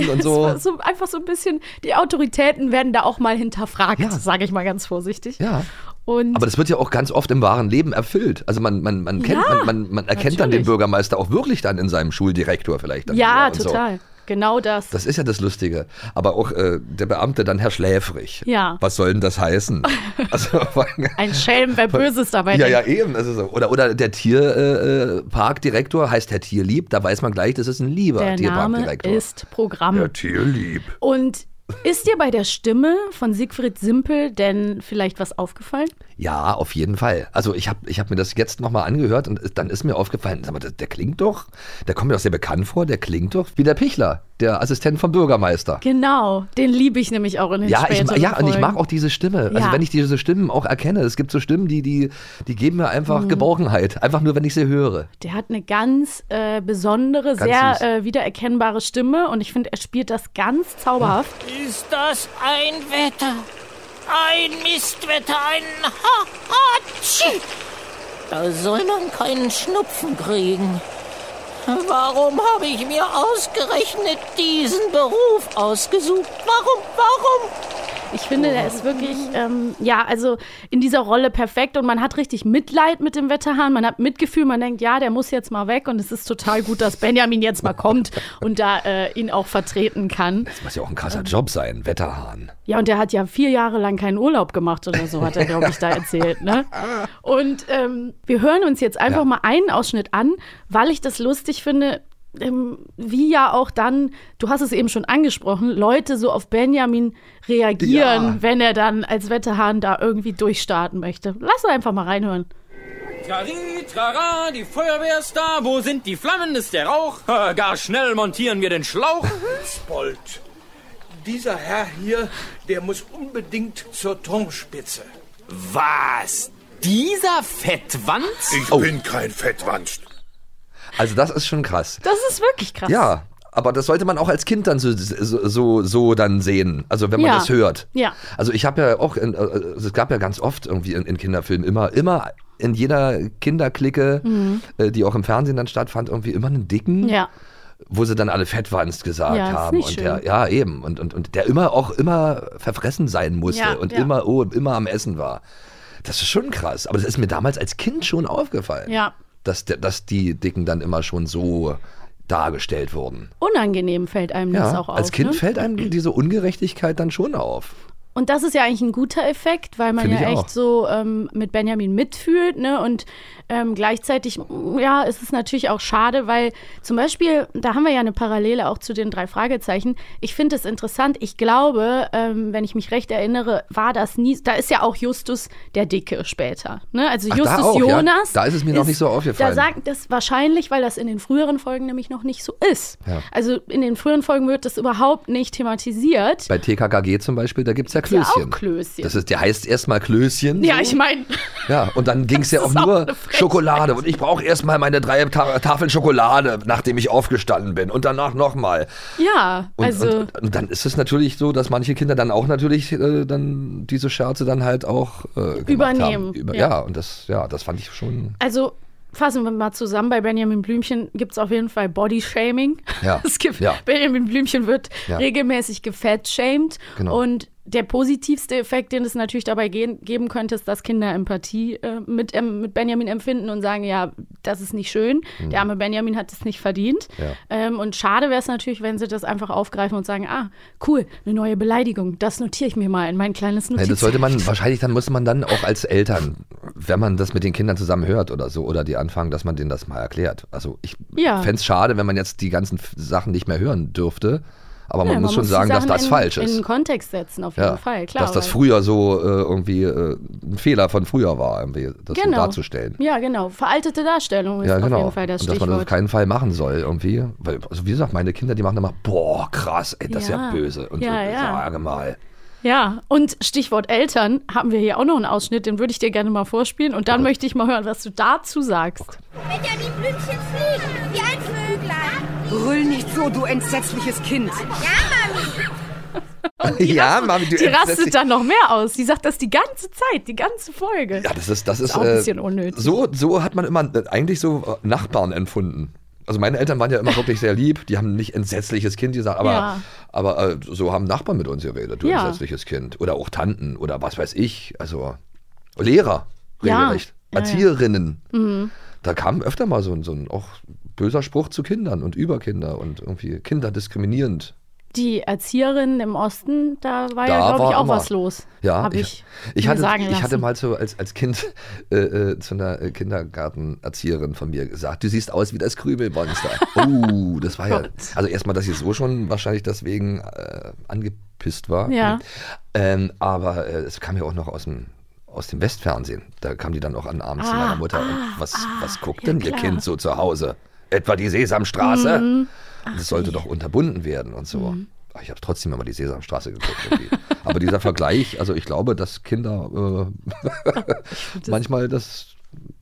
Personen <laughs> und so. so. Einfach so ein bisschen, die Autoritäten werden da auch mal hinterfragt, Ja. sage ich mal ganz vorsichtig. Ja. Und Aber das wird ja auch ganz oft im wahren Leben erfüllt. Also man, man, man kennt, Ja, man, man, man erkennt dann den natürlich. Bürgermeister auch wirklich dann in seinem Schuldirektor vielleicht. Dann ja, und so. Genau das. Das ist ja das Lustige. Aber auch äh, der Beamte dann Herr Schläfrig. Ja. Was soll denn das heißen? <laughs> Also, Ein Schelm, wer Böses dabei ja, denkt. ja, eben. Das ist so. Oder, oder der Tierparkdirektor äh, Parkdirektor heißt Herr Tierlieb. Da weiß man gleich, das ist ein lieber Der Name Tierparkdirektor. ist Programm. Der Tierlieb. Und ist dir bei der Stimme von Siegfried Simpel denn vielleicht was aufgefallen? Ja, auf jeden Fall. Also ich habe ich hab mir das jetzt nochmal angehört und dann ist mir aufgefallen, sag mal, der, der klingt doch, der kommt mir doch sehr bekannt vor, der klingt doch wie der Pichler, der Assistent vom Bürgermeister. Genau, den liebe ich nämlich auch in den Ja, ich, späteren ja, und ich Folgen. mag auch diese Stimme. Also Ja. wenn ich diese Stimmen auch erkenne, es gibt so Stimmen, die, die, die geben mir einfach Mhm. Geborgenheit. Einfach nur, wenn ich sie höre. Der hat eine ganz äh, besondere, Ganz sehr äh, wiedererkennbare Stimme und ich finde, er spielt das ganz zauberhaft. <laughs> Ist das ein Wetter? Ein Mistwetter, ein ha Hatschi! Da soll man keinen Schnupfen kriegen. Warum habe ich mir ausgerechnet diesen Beruf ausgesucht? Warum, warum? Ich finde, der ist wirklich, ähm, ja, also in dieser Rolle perfekt und man hat richtig Mitleid mit dem Wetterhahn, man hat Mitgefühl, man denkt, ja, der muss jetzt mal weg und es ist total gut, dass Benjamin jetzt mal kommt und da äh, ihn auch vertreten kann. Das muss ja auch ein krasser Job sein, Wetterhahn. Ja, und der hat ja vier Jahre lang keinen Urlaub gemacht oder so, hat er, glaube ich, da erzählt. Ne? Und ähm, wir hören uns jetzt einfach Ja. mal einen Ausschnitt an, weil ich das lustig finde, ähm, wie ja auch dann, du hast es eben schon angesprochen, Leute so auf Benjamin reagieren, Ja. wenn er dann als Wetterhahn da irgendwie durchstarten möchte. Lass uns einfach mal reinhören. Trari, trara, die Feuerwehr ist da. Wo sind die Flammen? Ist der Rauch? <laughs> Äh, Gar schnell montieren wir den Schlauch. Spolt. Dieser Herr hier, der muss unbedingt zur Turmspitze. Was? Dieser Fettwanz? Ich Oh. bin kein Fettwanst. Also das ist schon krass. Das ist wirklich krass. Ja, aber das sollte man auch als Kind dann so, so, so, dann sehen. Also wenn man Ja. das hört. Ja. Also ich habe ja auch, äh, es gab ja ganz oft irgendwie in, in Kinderfilmen immer, immer in jeder Kinderklicke, äh, die auch im Fernsehen dann stattfand, irgendwie immer einen dicken, Mhm. Ja. wo sie dann alle Fettwanst gesagt Ja, haben. und schön. der, ja, eben. Und, und, und der immer auch immer verfressen sein musste Ja, und ja. immer, oh, immer am Essen war. Das ist schon krass. Aber das ist mir damals als Kind schon aufgefallen. Ja. Dass, dass die Dicken dann immer schon so dargestellt wurden. Unangenehm fällt einem das Ja, auch auf. als Kind ne? fällt einem diese Ungerechtigkeit dann schon auf. Und das ist ja eigentlich ein guter Effekt, weil man ja echt auch. so ähm, mit Benjamin mitfühlt, ne? Und ähm, gleichzeitig, ja, ist es natürlich auch schade, weil zum Beispiel, da haben wir ja eine Parallele auch zu den drei Fragezeichen. Ich finde es interessant. Ich glaube, ähm, wenn ich mich recht erinnere, war das nie. Da ist ja auch Justus der Dicke später. Ne? Also Ach, da Justus auch, ja? Jonas. Da ist es mir noch nicht so aufgefallen. Da sagt das wahrscheinlich, weil das in den früheren Folgen nämlich noch nicht so ist. Ja. Also in den früheren Folgen wird das überhaupt nicht thematisiert. Bei TKKG zum Beispiel, da gibt es ja ja Klößchen. auch Klößchen. Das ist, der heißt erstmal Klößchen. ja, so. ich meine. Ja, und dann <laughs> ging es ja auch auch nur Frechheit. Schokolade. Und ich brauche erstmal meine drei Ta Tafeln Schokolade, nachdem ich aufgestanden bin. Und danach nochmal. Ja, Und, also und, und dann ist es natürlich so, dass manche Kinder dann auch natürlich äh, dann diese Scherze dann halt auch äh, Übernehmen. Über, ja. ja. und das, ja, das fand ich schon. Also fassen wir mal zusammen, bei Benjamin Blümchen gibt es auf jeden Fall Body-Shaming. Ja, <laughs> Es gibt, ja. Benjamin Blümchen wird Ja. regelmäßig gefettshamed. Genau. Und der positivste Effekt, den es natürlich dabei gehen, geben könnte, ist, dass Kinder Empathie äh, mit, ähm, mit Benjamin empfinden und sagen, ja, das ist nicht schön. Der arme Benjamin hat es nicht verdient. Mhm. Ja. Ähm, und schade wäre es natürlich, wenn sie das einfach aufgreifen und sagen, ah, cool, eine neue Beleidigung, das notiere ich mir mal in mein kleines Nein, Notiz. das sollte man, wahrscheinlich dann muss man dann auch als Eltern, wenn man das mit den Kindern zusammen hört oder so, oder die anfangen, dass man denen das mal erklärt. Also ich Ja. fände es schade, wenn man jetzt die ganzen Sachen nicht mehr hören dürfte. Aber man Ja, muss schon die sagen, dass das in, falsch In ist. den Kontext setzen, auf jeden Ja, Fall, klar. dass das früher so äh, irgendwie äh, ein Fehler von früher war, irgendwie, das so Genau. darzustellen. Ja, genau. Veraltete Darstellung ist Ja, auf genau. jeden Fall das und dass man das auf keinen Fall machen soll, irgendwie. Weil, also wie gesagt, meine Kinder, die machen immer, boah, krass, ey, das ist ja Ja. böse. Und Ja, so, ja. sage mal. Ja, und Stichwort Eltern haben wir hier auch noch einen Ausschnitt, den würde ich dir gerne mal vorspielen und dann möchte ich mal hören, was du dazu sagst. Benjamin Blümchen fliegt wie ein Vöglein. Brüll nicht so, du entsetzliches Kind. ja, Mami, <laughs> du Die rastet dann noch mehr aus. Die sagt das die ganze Zeit, die ganze Folge. Ja, das ist, das ist, auch ein äh, bisschen unnötig. So, so hat man immer äh, eigentlich so äh, Nachbarn empfunden. Also meine Eltern waren ja immer wirklich sehr lieb. Die haben nicht entsetzliches Kind gesagt, aber, Ja. aber äh, so haben Nachbarn mit uns geredet. Du Ja. entsetzliches Kind. Oder auch Tanten oder was weiß ich. Also Lehrer, Ja. regelrecht. Ja, ja. Erzieherinnen. Mhm. Da kam öfter mal so, ein- so ein auch böser Spruch zu Kindern und über Kinder und irgendwie Kinder diskriminierend. Die Erzieherin im Osten, da war ja, Da glaube ich, auch immer- was los. Ja, Hab ich, ich, mir hatte, ich hatte mal so als, als Kind <laughs> äh, äh, zu einer äh, Kindergartenerzieherin von mir gesagt, du siehst aus wie das Krümelmonster. oh, <laughs> das war ja, also erstmal, dass ich so schon wahrscheinlich deswegen äh, angepisst war. Ja. Ähm, aber äh, es kam ja auch noch aus dem aus dem Westfernsehen. Da kam die dann auch an abends zu Ah, meiner Mutter. und was, was guckt denn ihr klar. Kind so zu Hause? Etwa die Sesamstraße? Mhm. das sollte doch unterbunden werden und so. Aber Ich habe trotzdem immer die Sesamstraße geguckt. Aber dieser Vergleich, also ich glaube, dass Kinder äh, <laughs> <laughs> manchmal das,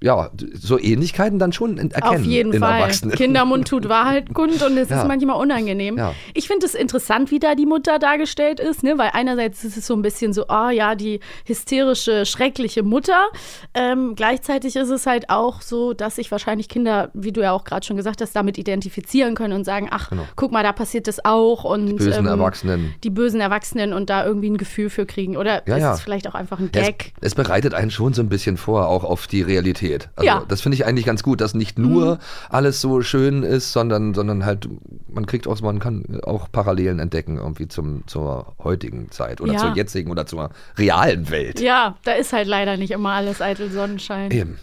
ja, so Ähnlichkeiten dann schon erkennen Auf jeden in Fall. Erwachsenen. Kindermund tut Wahrheit kund und es <laughs> Ja. ist manchmal unangenehm. Ja. Ich finde es interessant, wie da die Mutter dargestellt ist, ne? weil einerseits ist es so ein bisschen so, ah ja, die hysterische, schreckliche Mutter. Ähm, gleichzeitig ist es halt auch so, dass sich wahrscheinlich Kinder, wie du ja auch gerade schon gesagt hast, damit identifizieren können und sagen, ach, guck mal, da passiert das auch. Und, Genau. Bösen ähm, Erwachsenen. Die bösen Erwachsenen und da irgendwie ein Gefühl für kriegen. Oder Ja, ist es vielleicht auch einfach ein Gag? es, es bereitet einen schon so ein bisschen vor, auch auf die Realität. Also Ja. das finde ich eigentlich ganz gut, dass nicht nur Mhm. alles so schön ist, sondern, sondern halt, man kriegt auch, man kann auch Parallelen entdecken irgendwie zum, zur heutigen Zeit oder Ja. zur jetzigen oder zur realen Welt. Ja, da ist halt leider nicht immer alles eitel Sonnenschein. Eben.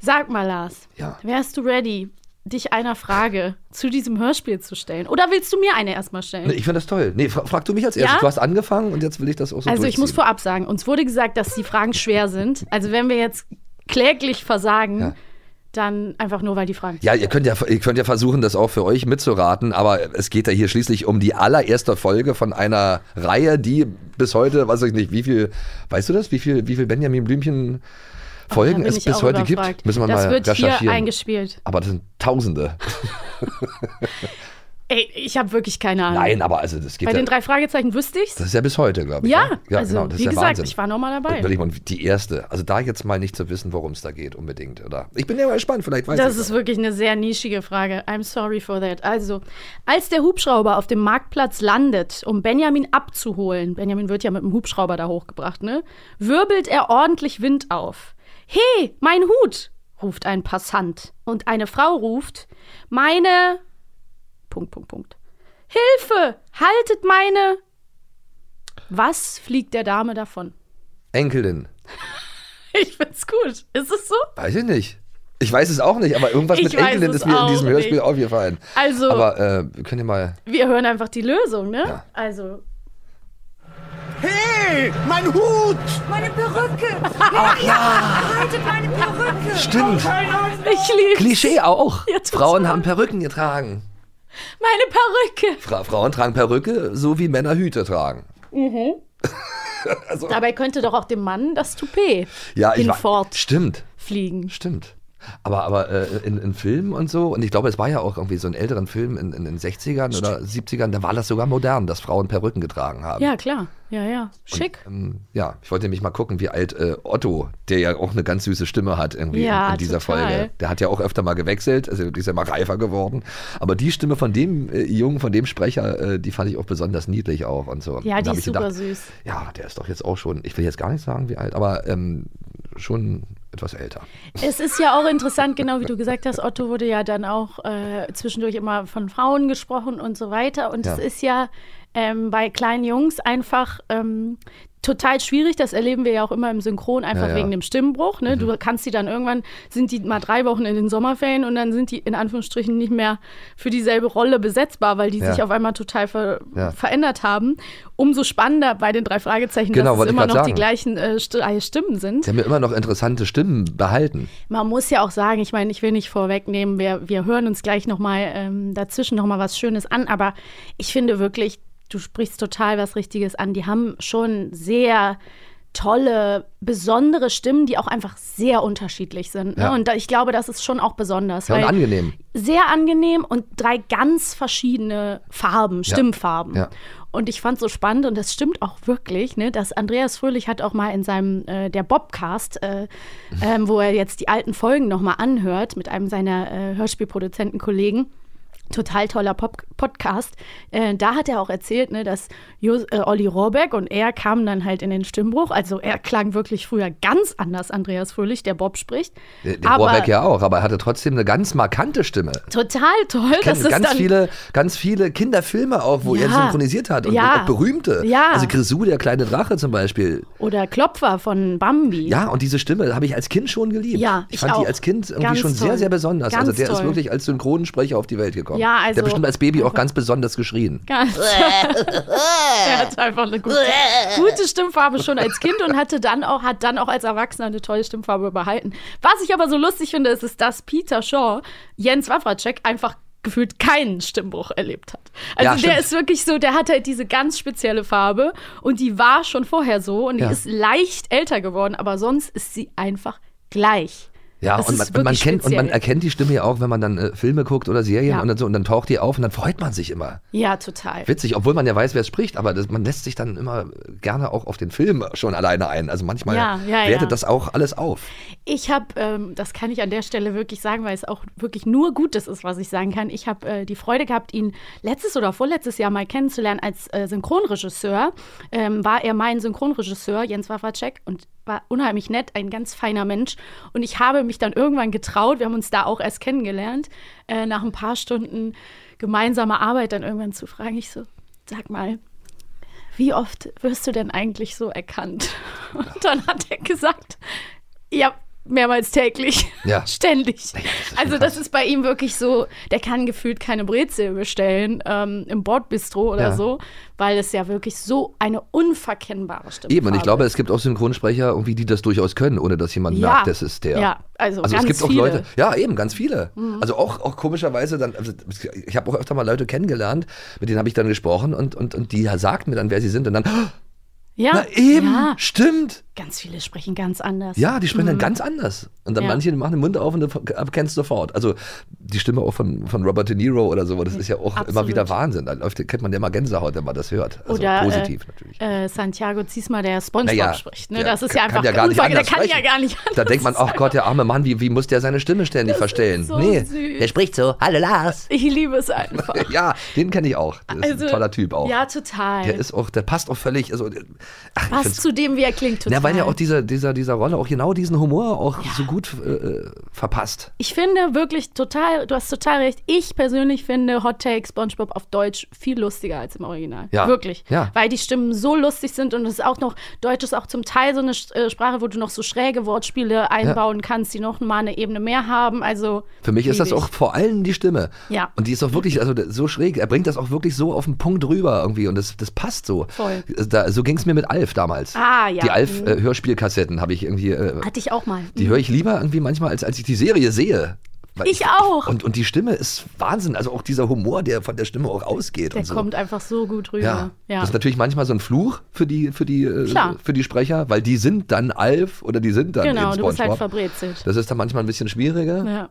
Sag mal, Lars, Ja. wärst du ready, dich einer Frage zu diesem Hörspiel zu stellen? Oder willst du mir eine erstmal stellen? Nee, ich finde das toll. Nee, fra frag du mich als erstes. Ja? Du hast angefangen und jetzt will ich das auch so also ich muss vorab sagen, uns wurde gesagt, dass die Fragen schwer sind. Also wenn wir jetzt kläglich versagen, Ja. dann einfach nur, weil die Fragen Ja, ihr könnt ja, ihr könnt ja versuchen, das auch für euch mitzuraten, aber es geht ja hier schließlich um die allererste Folge von einer Reihe, die bis heute, weiß ich nicht, wie viel, weißt du das, wie viel, wie viel Benjamin Blümchen Folgen es bis heute überfragt. gibt? Müssen wir das mal wird recherchieren. hier eingespielt. aber das sind Tausende. <laughs> Ey, ich habe wirklich keine Ahnung. Nein, aber also das geht Bei ja, den drei Fragezeichen wüsste ich's. das ist ja bis heute, glaube ich. Ja, ne? ja also genau, das wie ist gesagt, Wahnsinn. ich war noch mal dabei. Und die erste. Also da jetzt mal nicht zu wissen, worum es da geht unbedingt. Oder? Ich bin ja mal gespannt, vielleicht weiß Das ist wirklich eine sehr nischige Frage. I'm sorry for that. Also, als der Hubschrauber auf dem Marktplatz landet, um Benjamin abzuholen, Benjamin wird ja mit dem Hubschrauber da hochgebracht, ne? Wirbelt er ordentlich Wind auf. Hey, mein Hut! ruft ein Passant. Und eine Frau ruft, meine. Punkt, Punkt, Punkt. Hilfe! Haltet meine. Was fliegt der Dame davon? Enkelin. <laughs> Ich find's gut. Ist es so? Weiß ich nicht. Ich weiß es auch nicht, aber irgendwas Ich mit Enkelin ist mir in diesem Hörspiel nicht. aufgefallen. Also- Aber äh, wir können ja mal. Wir hören einfach die Lösung, ne? Ja. Also, Hey, mein Hut! Meine Perücke. Ach ja! Haltet meine Perücke. Stimmt. ich lieb's. Klischee auch. Ja. Frauen haben Perücken getragen. Meine Perücke. Fra Frauen tragen Perücke, so wie Männer Hüte tragen. <laughs> Also- Dabei könnte doch auch dem Mann das Toupet Ja, hinfort Stimmt, fliegen. stimmt. Aber, aber äh, in, in Filmen und so, und ich glaube, es war ja auch irgendwie so in älteren Filmen in, in den 60ern oder 70ern, da war das sogar modern, dass Frauen Perücken getragen haben. Ja, klar. Ja, ja. Schick. Ähm, ja, ich wollte nämlich mal gucken, wie alt äh, Otto, der ja auch eine ganz süße Stimme hat irgendwie Ja, in, in dieser total. Folge. Der hat ja auch öfter mal gewechselt, also ist ja mal reifer geworden. Aber die Stimme von dem äh, Jungen, von dem Sprecher, äh, die fand ich auch besonders niedlich auch und so. Ja, Und die ist super gedacht, süß. Ja, der ist doch jetzt auch schon, ich will jetzt gar nicht sagen, wie alt, aber ähm, schon etwas älter. Es ist ja auch interessant, genau wie du gesagt hast, Otto wurde ja dann auch äh, zwischendurch immer von Frauen gesprochen und so weiter. Und es Ja. ist ja ähm, bei kleinen Jungs einfach, ähm, total schwierig. Das erleben wir ja auch immer im Synchron, einfach Ja, ja. wegen dem Stimmbruch. Ne? Mhm. Du kannst die dann irgendwann, sind die mal drei Wochen in den Sommerferien und dann sind die in Anführungsstrichen nicht mehr für dieselbe Rolle besetzbar, weil die Ja. sich auf einmal total ver verändert haben. Umso spannender bei den drei Fragezeichen, Genau, dass es immer noch die sagen. gleichen äh, äh, Stimmen sind. Die haben ja immer noch interessante Stimmen behalten. Man muss ja auch sagen, ich meine, ich will nicht vorwegnehmen, wir, wir hören uns gleich nochmal ähm, dazwischen nochmal was Schönes an, aber ich finde wirklich, du sprichst total was Richtiges an. Die haben schon sehr tolle, besondere Stimmen, die auch einfach sehr unterschiedlich sind. Ne? Ja. Und da, ich glaube, das ist schon auch besonders. Ja, und angenehm. Sehr angenehm und drei ganz verschiedene Farben, Ja. Stimmfarben. Ja. Und ich fand so spannend, und das stimmt auch wirklich, ne, dass Andreas Fröhlich hat auch mal in seinem, äh, der Bobcast, äh, ähm, wo er jetzt die alten Folgen nochmal anhört, mit einem seiner äh, Hörspielproduzentenkollegen, total toller Pop Podcast, äh, da hat er auch erzählt, ne, dass Jos äh, Olli Rohrbeck und er kamen dann halt in den Stimmbruch. Also er klang wirklich früher ganz anders, Andreas Fröhlich, der Bob spricht. Der, der Aber Rohrbeck ja auch, aber er hatte trotzdem eine ganz markante Stimme. Total toll. Ich kenne es ganz dann, viele, ganz viele Kinderfilme auch, wo er Ja. synchronisiert hat und, Ja. und auch berühmte. Ja. Also Grisou, der kleine Drache zum Beispiel. Oder Klopfer von Bambi. Ja, und diese Stimme habe ich als Kind schon geliebt. Ja, ich ich fand auch. die als Kind irgendwie Ganz schon sehr, toll. sehr besonders. Ganz also der ist toll. wirklich als Synchronsprecher auf die Welt gekommen. Ja, also der hat bestimmt als Baby auch ganz besonders geschrien. Ganz. <laughs> <laughs> er hat einfach eine gute, <laughs> gute Stimmfarbe schon als Kind und hatte dann auch, hat dann auch als Erwachsener eine tolle Stimmfarbe behalten. Was ich aber so lustig finde, ist, ist dass Peter Shaw Jens Wawracek einfach gefühlt keinen Stimmbruch erlebt hat. Also Ja, der ist wirklich so, der hat halt diese ganz spezielle Farbe und die war schon vorher so und die Ja. ist leicht älter geworden, aber sonst ist sie einfach gleich. Ja, Das und man, man kennt und man erkennt die Stimme ja auch, wenn man dann äh, Filme guckt oder Serien Ja. und dann so und dann taucht die auf und dann freut man sich immer. Ja, total. Witzig, obwohl man ja weiß, wer es spricht, aber das, man lässt sich dann immer gerne auch auf den Film schon alleine ein. Also manchmal Ja, ja, wertet das auch alles auf. Ich habe, ähm, das kann ich an der Stelle wirklich sagen, weil es auch wirklich nur Gutes ist, was ich sagen kann. Ich habe äh, die Freude gehabt, ihn letztes oder vorletztes Jahr mal kennenzulernen als äh, Synchronregisseur. Ähm, war er mein Synchronregisseur, Jens Wawacek, und war unheimlich nett, ein ganz feiner Mensch. Und ich habe mich dann irgendwann getraut, wir haben uns da auch erst kennengelernt, äh, nach ein paar Stunden gemeinsamer Arbeit dann irgendwann zu fragen. Ich so, sag mal, wie oft wirst du denn eigentlich so erkannt? <laughs> Und dann hat er gesagt, ja, mehrmals täglich, Ja. <laughs> ständig. schon also das ist bei ihm wirklich so, der kann gefühlt keine Brezel bestellen ähm, im Bordbistro oder Ja. so, weil es ja wirklich so eine unverkennbare Stimme Eben, und ich glaube, es gibt auch Synchronsprecher, irgendwie, die das durchaus können, ohne dass jemand Ja. merkt, das ist der. Ja, also es ganz gibt auch viele. Mhm. Leute, ja, eben, ganz viele. Also auch, auch komischerweise dann, also ich habe auch öfter mal Leute kennengelernt, mit denen habe ich dann gesprochen und, und, und die sagten mir dann, wer sie sind und dann, "Oh, ja, na eben, ja, stimmt. Ganz viele sprechen ganz anders. Ja, die sprechen dann ganz anders. Und dann Mhm. Ja. manche machen den Mund auf und du erkennst sofort. Also die Stimme auch von, von Robert De Niro oder so, das ist ja auch immer Absolut. wieder Wahnsinn. Da läuft, kennt man ja mal Gänsehaut, wenn man das hört. Also Oder positiv äh, natürlich. Äh, Santiago Ziesma, der SpongeBob Naja, spricht. Ne? der Das ist ja einfach ja gar nicht anders der kann ja sprechen. gar nicht anders. Da denkt man, ach Gott, der arme Mann, wie, wie muss der seine Stimme ständig verstellen? so nee, süß. der spricht so, hallo Lars. Ich liebe es einfach. <laughs> Ja, den kenne ich auch. Das ist Also, ein toller Typ auch. Ja, total. Der ist auch, der passt auch völlig, also, ach, Passt zu dem, wie er klingt, total. ja, weil ja auch dieser, dieser, dieser Rolle auch genau diesen Humor auch so gut äh, verpasst. Ich finde wirklich total, du hast total recht. Ich persönlich finde Hot Take SpongeBob auf Deutsch viel lustiger als im Original. Ja. Wirklich. Ja. Weil die Stimmen so lustig sind und es ist auch noch, Deutsch ist auch zum Teil so eine äh, Sprache, wo du noch so schräge Wortspiele einbauen kannst, die noch mal eine Ebene mehr haben. Also Für mich ist das auch vor allem die Stimme. Ja. Und die ist auch wirklich, also so schräg. Er bringt das auch wirklich so auf den Punkt rüber irgendwie und das, das passt so. Voll. Da, so ging es mir mit Alf damals. Ah, ja. Die Mhm. Alf-Hörspielkassetten habe ich irgendwie. Äh, Hatte ich auch mal. die höre ich lieber irgendwie manchmal, als als ich die Serie sehe. Weil Ich auch. Und, und die Stimme ist Wahnsinn. Also auch dieser Humor, der von der Stimme auch ausgeht. Der so. kommt einfach so gut rüber. Ja. Ja. das ist natürlich manchmal so ein Fluch für die, für die, äh, Klar. für die Sprecher, weil die sind dann Alf oder die sind dann genau, du bist halt verbrezelt. das ist dann manchmal ein bisschen schwieriger, Ja.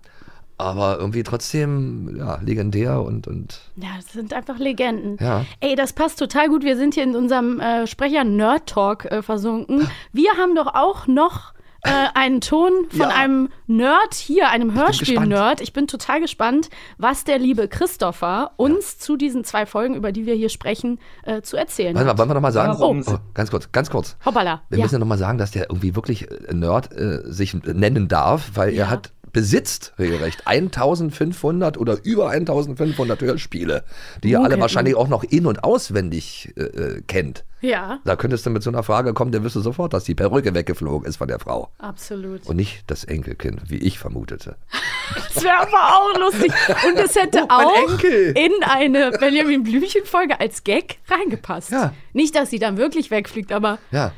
Aber irgendwie trotzdem ja, legendär und, und Ja, das sind einfach Legenden. Ja. Ey, das passt total gut. Wir sind hier in unserem äh, Sprecher-Nerd-Talk äh, versunken. Wir haben doch auch noch äh, einen Ton von Ja. einem Nerd hier, einem Hörspiel-Nerd. Ich bin total gespannt, was der liebe Christopher uns zu diesen zwei Folgen, über die wir hier sprechen, äh, zu erzählen Warte mal, hat. wollen wir noch mal sagen? Warum? Oh, ganz kurz, ganz kurz. Hoppala. Wir Ja. müssen ja noch mal sagen, dass der irgendwie wirklich äh, Nerd äh, sich nennen darf, weil Ja. er hat besitzt regelrecht 1500 oder über 1500 Hörspiele, die ihr alle wahrscheinlich auch noch in- und auswendig äh, äh, kennt. Ja, Da könntest du mit so einer Frage kommen, wirst du sofort, dass die Perücke weggeflogen ist von der Frau. absolut. Und nicht das Enkelkind, wie ich vermutete. Das wäre aber auch lustig. Und es hätte Oh, auch Enkel. in eine Benjamin Blümchen-Folge als Gag reingepasst. Ja. Nicht, dass sie dann wirklich wegfliegt, aber Ja.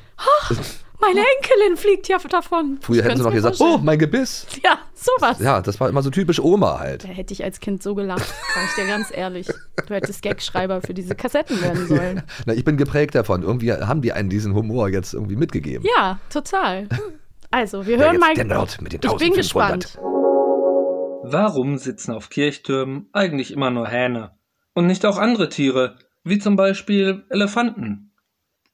Meine Enkelin fliegt ja davon. Früher hätten sie noch gesagt, oh, vorstellen. mein Gebiss. Ja, sowas. Ja, das war immer so typisch Oma halt. Da hätte ich als Kind so gelacht, sag ich dir ganz ehrlich. Du hättest Gagschreiber für diese Kassetten werden <laughs> sollen. Na, ich bin geprägt davon. Irgendwie haben die einen diesen Humor jetzt irgendwie mitgegeben. Ja, total. <laughs> Also, wir Ja, hören jetzt mal. der Nerd mit den ich bin 1500. gespannt. Warum sitzen auf Kirchtürmen eigentlich immer nur Hähne? Und nicht auch andere Tiere, wie zum Beispiel Elefanten?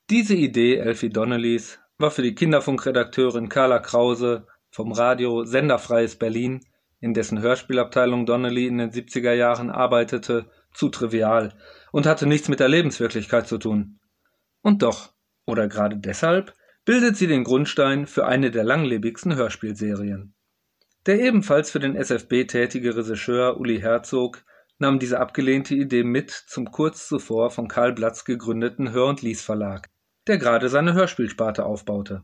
Diese Idee Elfie Donnellys war für die Kinderfunkredakteurin Carla Krause vom Radio Senderfreies Berlin, in dessen Hörspielabteilung Donnelly in den 70er Jahren arbeitete, zu trivial und hatte nichts mit der Lebenswirklichkeit zu tun. Und doch, oder gerade deshalb, bildet sie den Grundstein für eine der langlebigsten Hörspielserien. Der ebenfalls für den SFB tätige Regisseur Uli Herzog nahm diese abgelehnte Idee mit zum kurz zuvor von Karl Blatz gegründeten Hör- und Lies-Verlag, der gerade seine Hörspielsparte aufbaute.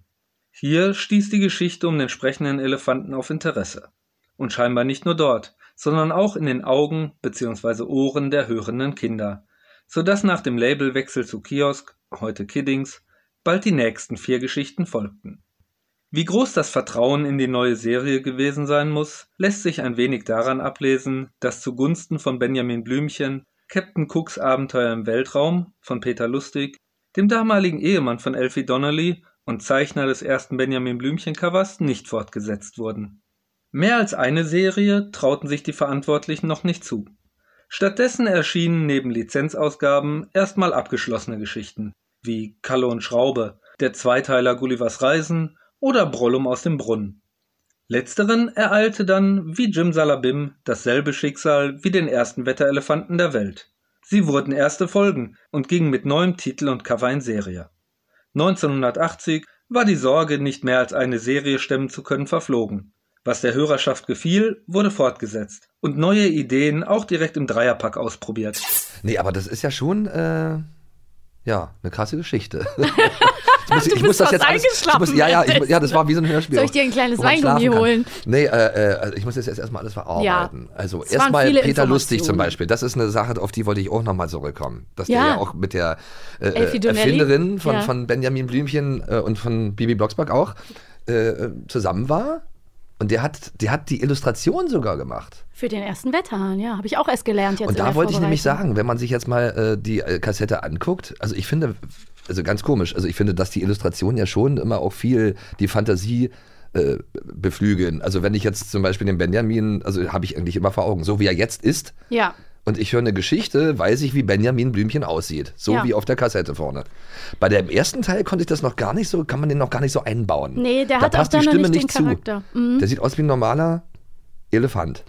Hier stieß die Geschichte um den sprechenden Elefanten auf Interesse. Und scheinbar nicht nur dort, sondern auch in den Augen bzw. Ohren der hörenden Kinder, so dass nach dem Labelwechsel zu Kiosk, heute Kiddings, bald die nächsten vier Geschichten folgten. Wie groß das Vertrauen in die neue Serie gewesen sein muss, lässt sich ein wenig daran ablesen, dass zugunsten von Benjamin Blümchen Captain Cooks Abenteuer im Weltraum von Peter Lustig, dem damaligen Ehemann von Elfie Donnelly und Zeichner des ersten Benjamin Blümchen Covers, nicht fortgesetzt wurden. Mehr als eine Serie trauten sich die Verantwortlichen noch nicht zu. Stattdessen erschienen neben Lizenzausgaben erstmal abgeschlossene Geschichten, wie Kalle und Schraube, der Zweiteiler Gullivers Reisen oder Brollum aus dem Brunnen. Letzteren ereilte dann, wie Jim Salabim, dasselbe Schicksal wie den ersten Wetterelefanten der Welt. Sie wurden erste Folgen und gingen mit neuem Titel und Cover in Serie. 1980 war die Sorge, nicht mehr als eine Serie stemmen zu können, verflogen. Was der Hörerschaft gefiel, wurde fortgesetzt und neue Ideen auch direkt im Dreierpack ausprobiert. Nee, aber das ist ja schon, äh, ja, eine krasse Geschichte. <laughs> Ich muss, Du ich muss das jetzt alles, ich muss, ja, ja, ich, ja, das war wie so ein Hörspiel. Soll ich dir ein kleines Weingummi holen? Nee, äh, äh, also ich muss jetzt erstmal alles verarbeiten. also es waren erstmal Peter Lustig zum. Beispiel. Das ist eine Sache, auf die wollte ich auch nochmal zurückkommen. Dass Ja. der ja auch mit der äh. Erfinderin von, Ja. von Benjamin Blümchen äh, und von Bibi Blocksberg auch äh, zusammen war. Und der hat, der hat die Illustration sogar gemacht. Für den ersten Wetterhahn, ja. Habe ich auch erst gelernt jetzt Und da wollte ich nämlich sagen, wenn man sich jetzt mal äh, die äh, Kassette anguckt, also ich finde, also ganz komisch, also ich finde, dass die Illustrationen ja schon immer auch viel die Fantasie äh, beflügeln. Also wenn ich jetzt zum Beispiel den Benjamin, also habe ich eigentlich immer vor Augen, so wie er jetzt ist, Ja. Und ich höre eine Geschichte, weiß ich, wie Benjamin Blümchen aussieht. So Ja. wie auf der Kassette vorne. Bei dem ersten Teil konnte ich das noch gar nicht so, kann man den noch gar nicht so einbauen. Nee, der da hat auch passt die dann noch Stimme nicht den nicht zu. Charakter. Mhm. Der sieht aus wie ein normaler Elefant.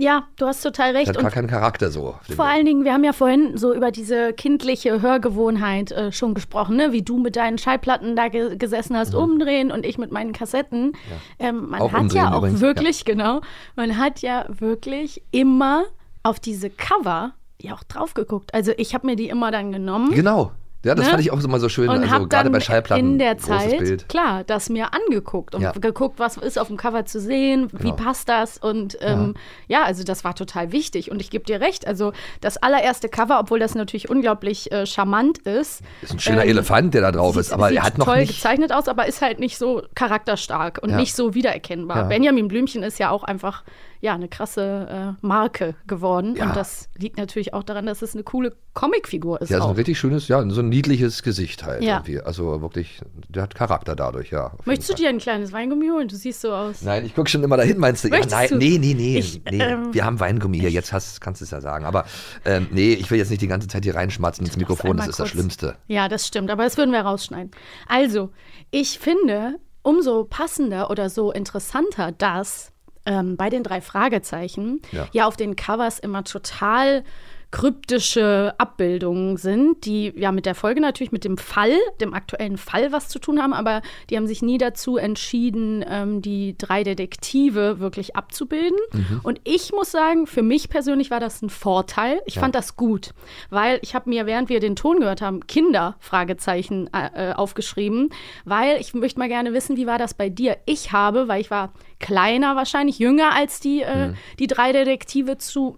Ja, du hast total Der recht. hat Und gar keinen Charakter so. Vor allen Dingen, wir haben ja vorhin so über diese kindliche Hörgewohnheit äh, schon gesprochen, ne? wie du mit deinen Schallplatten da ge gesessen hast, umdrehen und ich mit meinen Kassetten. Ähm, man Mhm. Auch hat umdrehen ja auch übrigens, wirklich, genau, man hat ja wirklich immer auf diese Cover ja auch drauf geguckt. Also ich habe mir die immer dann genommen. Genau. Ja, das Ne? fand ich auch immer so schön. Und also gerade bei Schallplatten. in der Zeit, Bild. klar, das mir angeguckt und Ja. geguckt, was ist auf dem Cover zu sehen, wie Genau. passt das und ähm, ja. also das war total wichtig und ich gebe dir recht, also das allererste Cover, obwohl das natürlich unglaublich äh, charmant ist. Ist ein schöner ähm, Elefant, der da drauf ist, aber sieht er hat noch toll nicht. gezeichnet aus, aber ist halt nicht so charakterstark und Ja. nicht so wiedererkennbar. Ja. Benjamin Blümchen ist ja auch einfach ja eine krasse äh, Marke geworden Ja. und das liegt natürlich auch daran, dass es eine coole Comicfigur ist Ja, so auch. ein richtig schönes, ja, so ein niedliches Gesicht halt Ja. irgendwie. Also wirklich, der hat Charakter dadurch, ja. Möchtest du dir ein kleines Weingummi holen? Du siehst so aus. Nein, ich gucke schon immer dahin, meinst du? Ja, Möchtest nein, du? nee, nee, nee. Ich, nee. ähm, wir haben Weingummi hier, jetzt hast, kannst du es ja sagen. Aber ähm, nee, ich will jetzt nicht die ganze Zeit hier reinschmatzen ins Mikrofon, das ist das kurz. Schlimmste. Ja, das stimmt, aber das würden wir rausschneiden. Also, ich finde, umso passender oder so interessanter, dass ähm, bei den drei Fragezeichen ja. Ja. auf den Covers immer total kryptische Abbildungen sind, die ja mit der Folge natürlich mit dem Fall, dem aktuellen Fall was zu tun haben, aber die haben sich nie dazu entschieden, ähm, die drei Detektive wirklich abzubilden. Mhm. Und ich muss sagen, für mich persönlich war das ein Vorteil. Ich Ja. fand das gut, weil ich habe mir, während wir den Ton gehört haben, Kinder Fragezeichen äh, äh, aufgeschrieben, weil ich möchte mal gerne wissen, wie war das bei dir? Ich habe, weil ich war kleiner wahrscheinlich, jünger als die, äh, Mhm. die drei Detektive zu,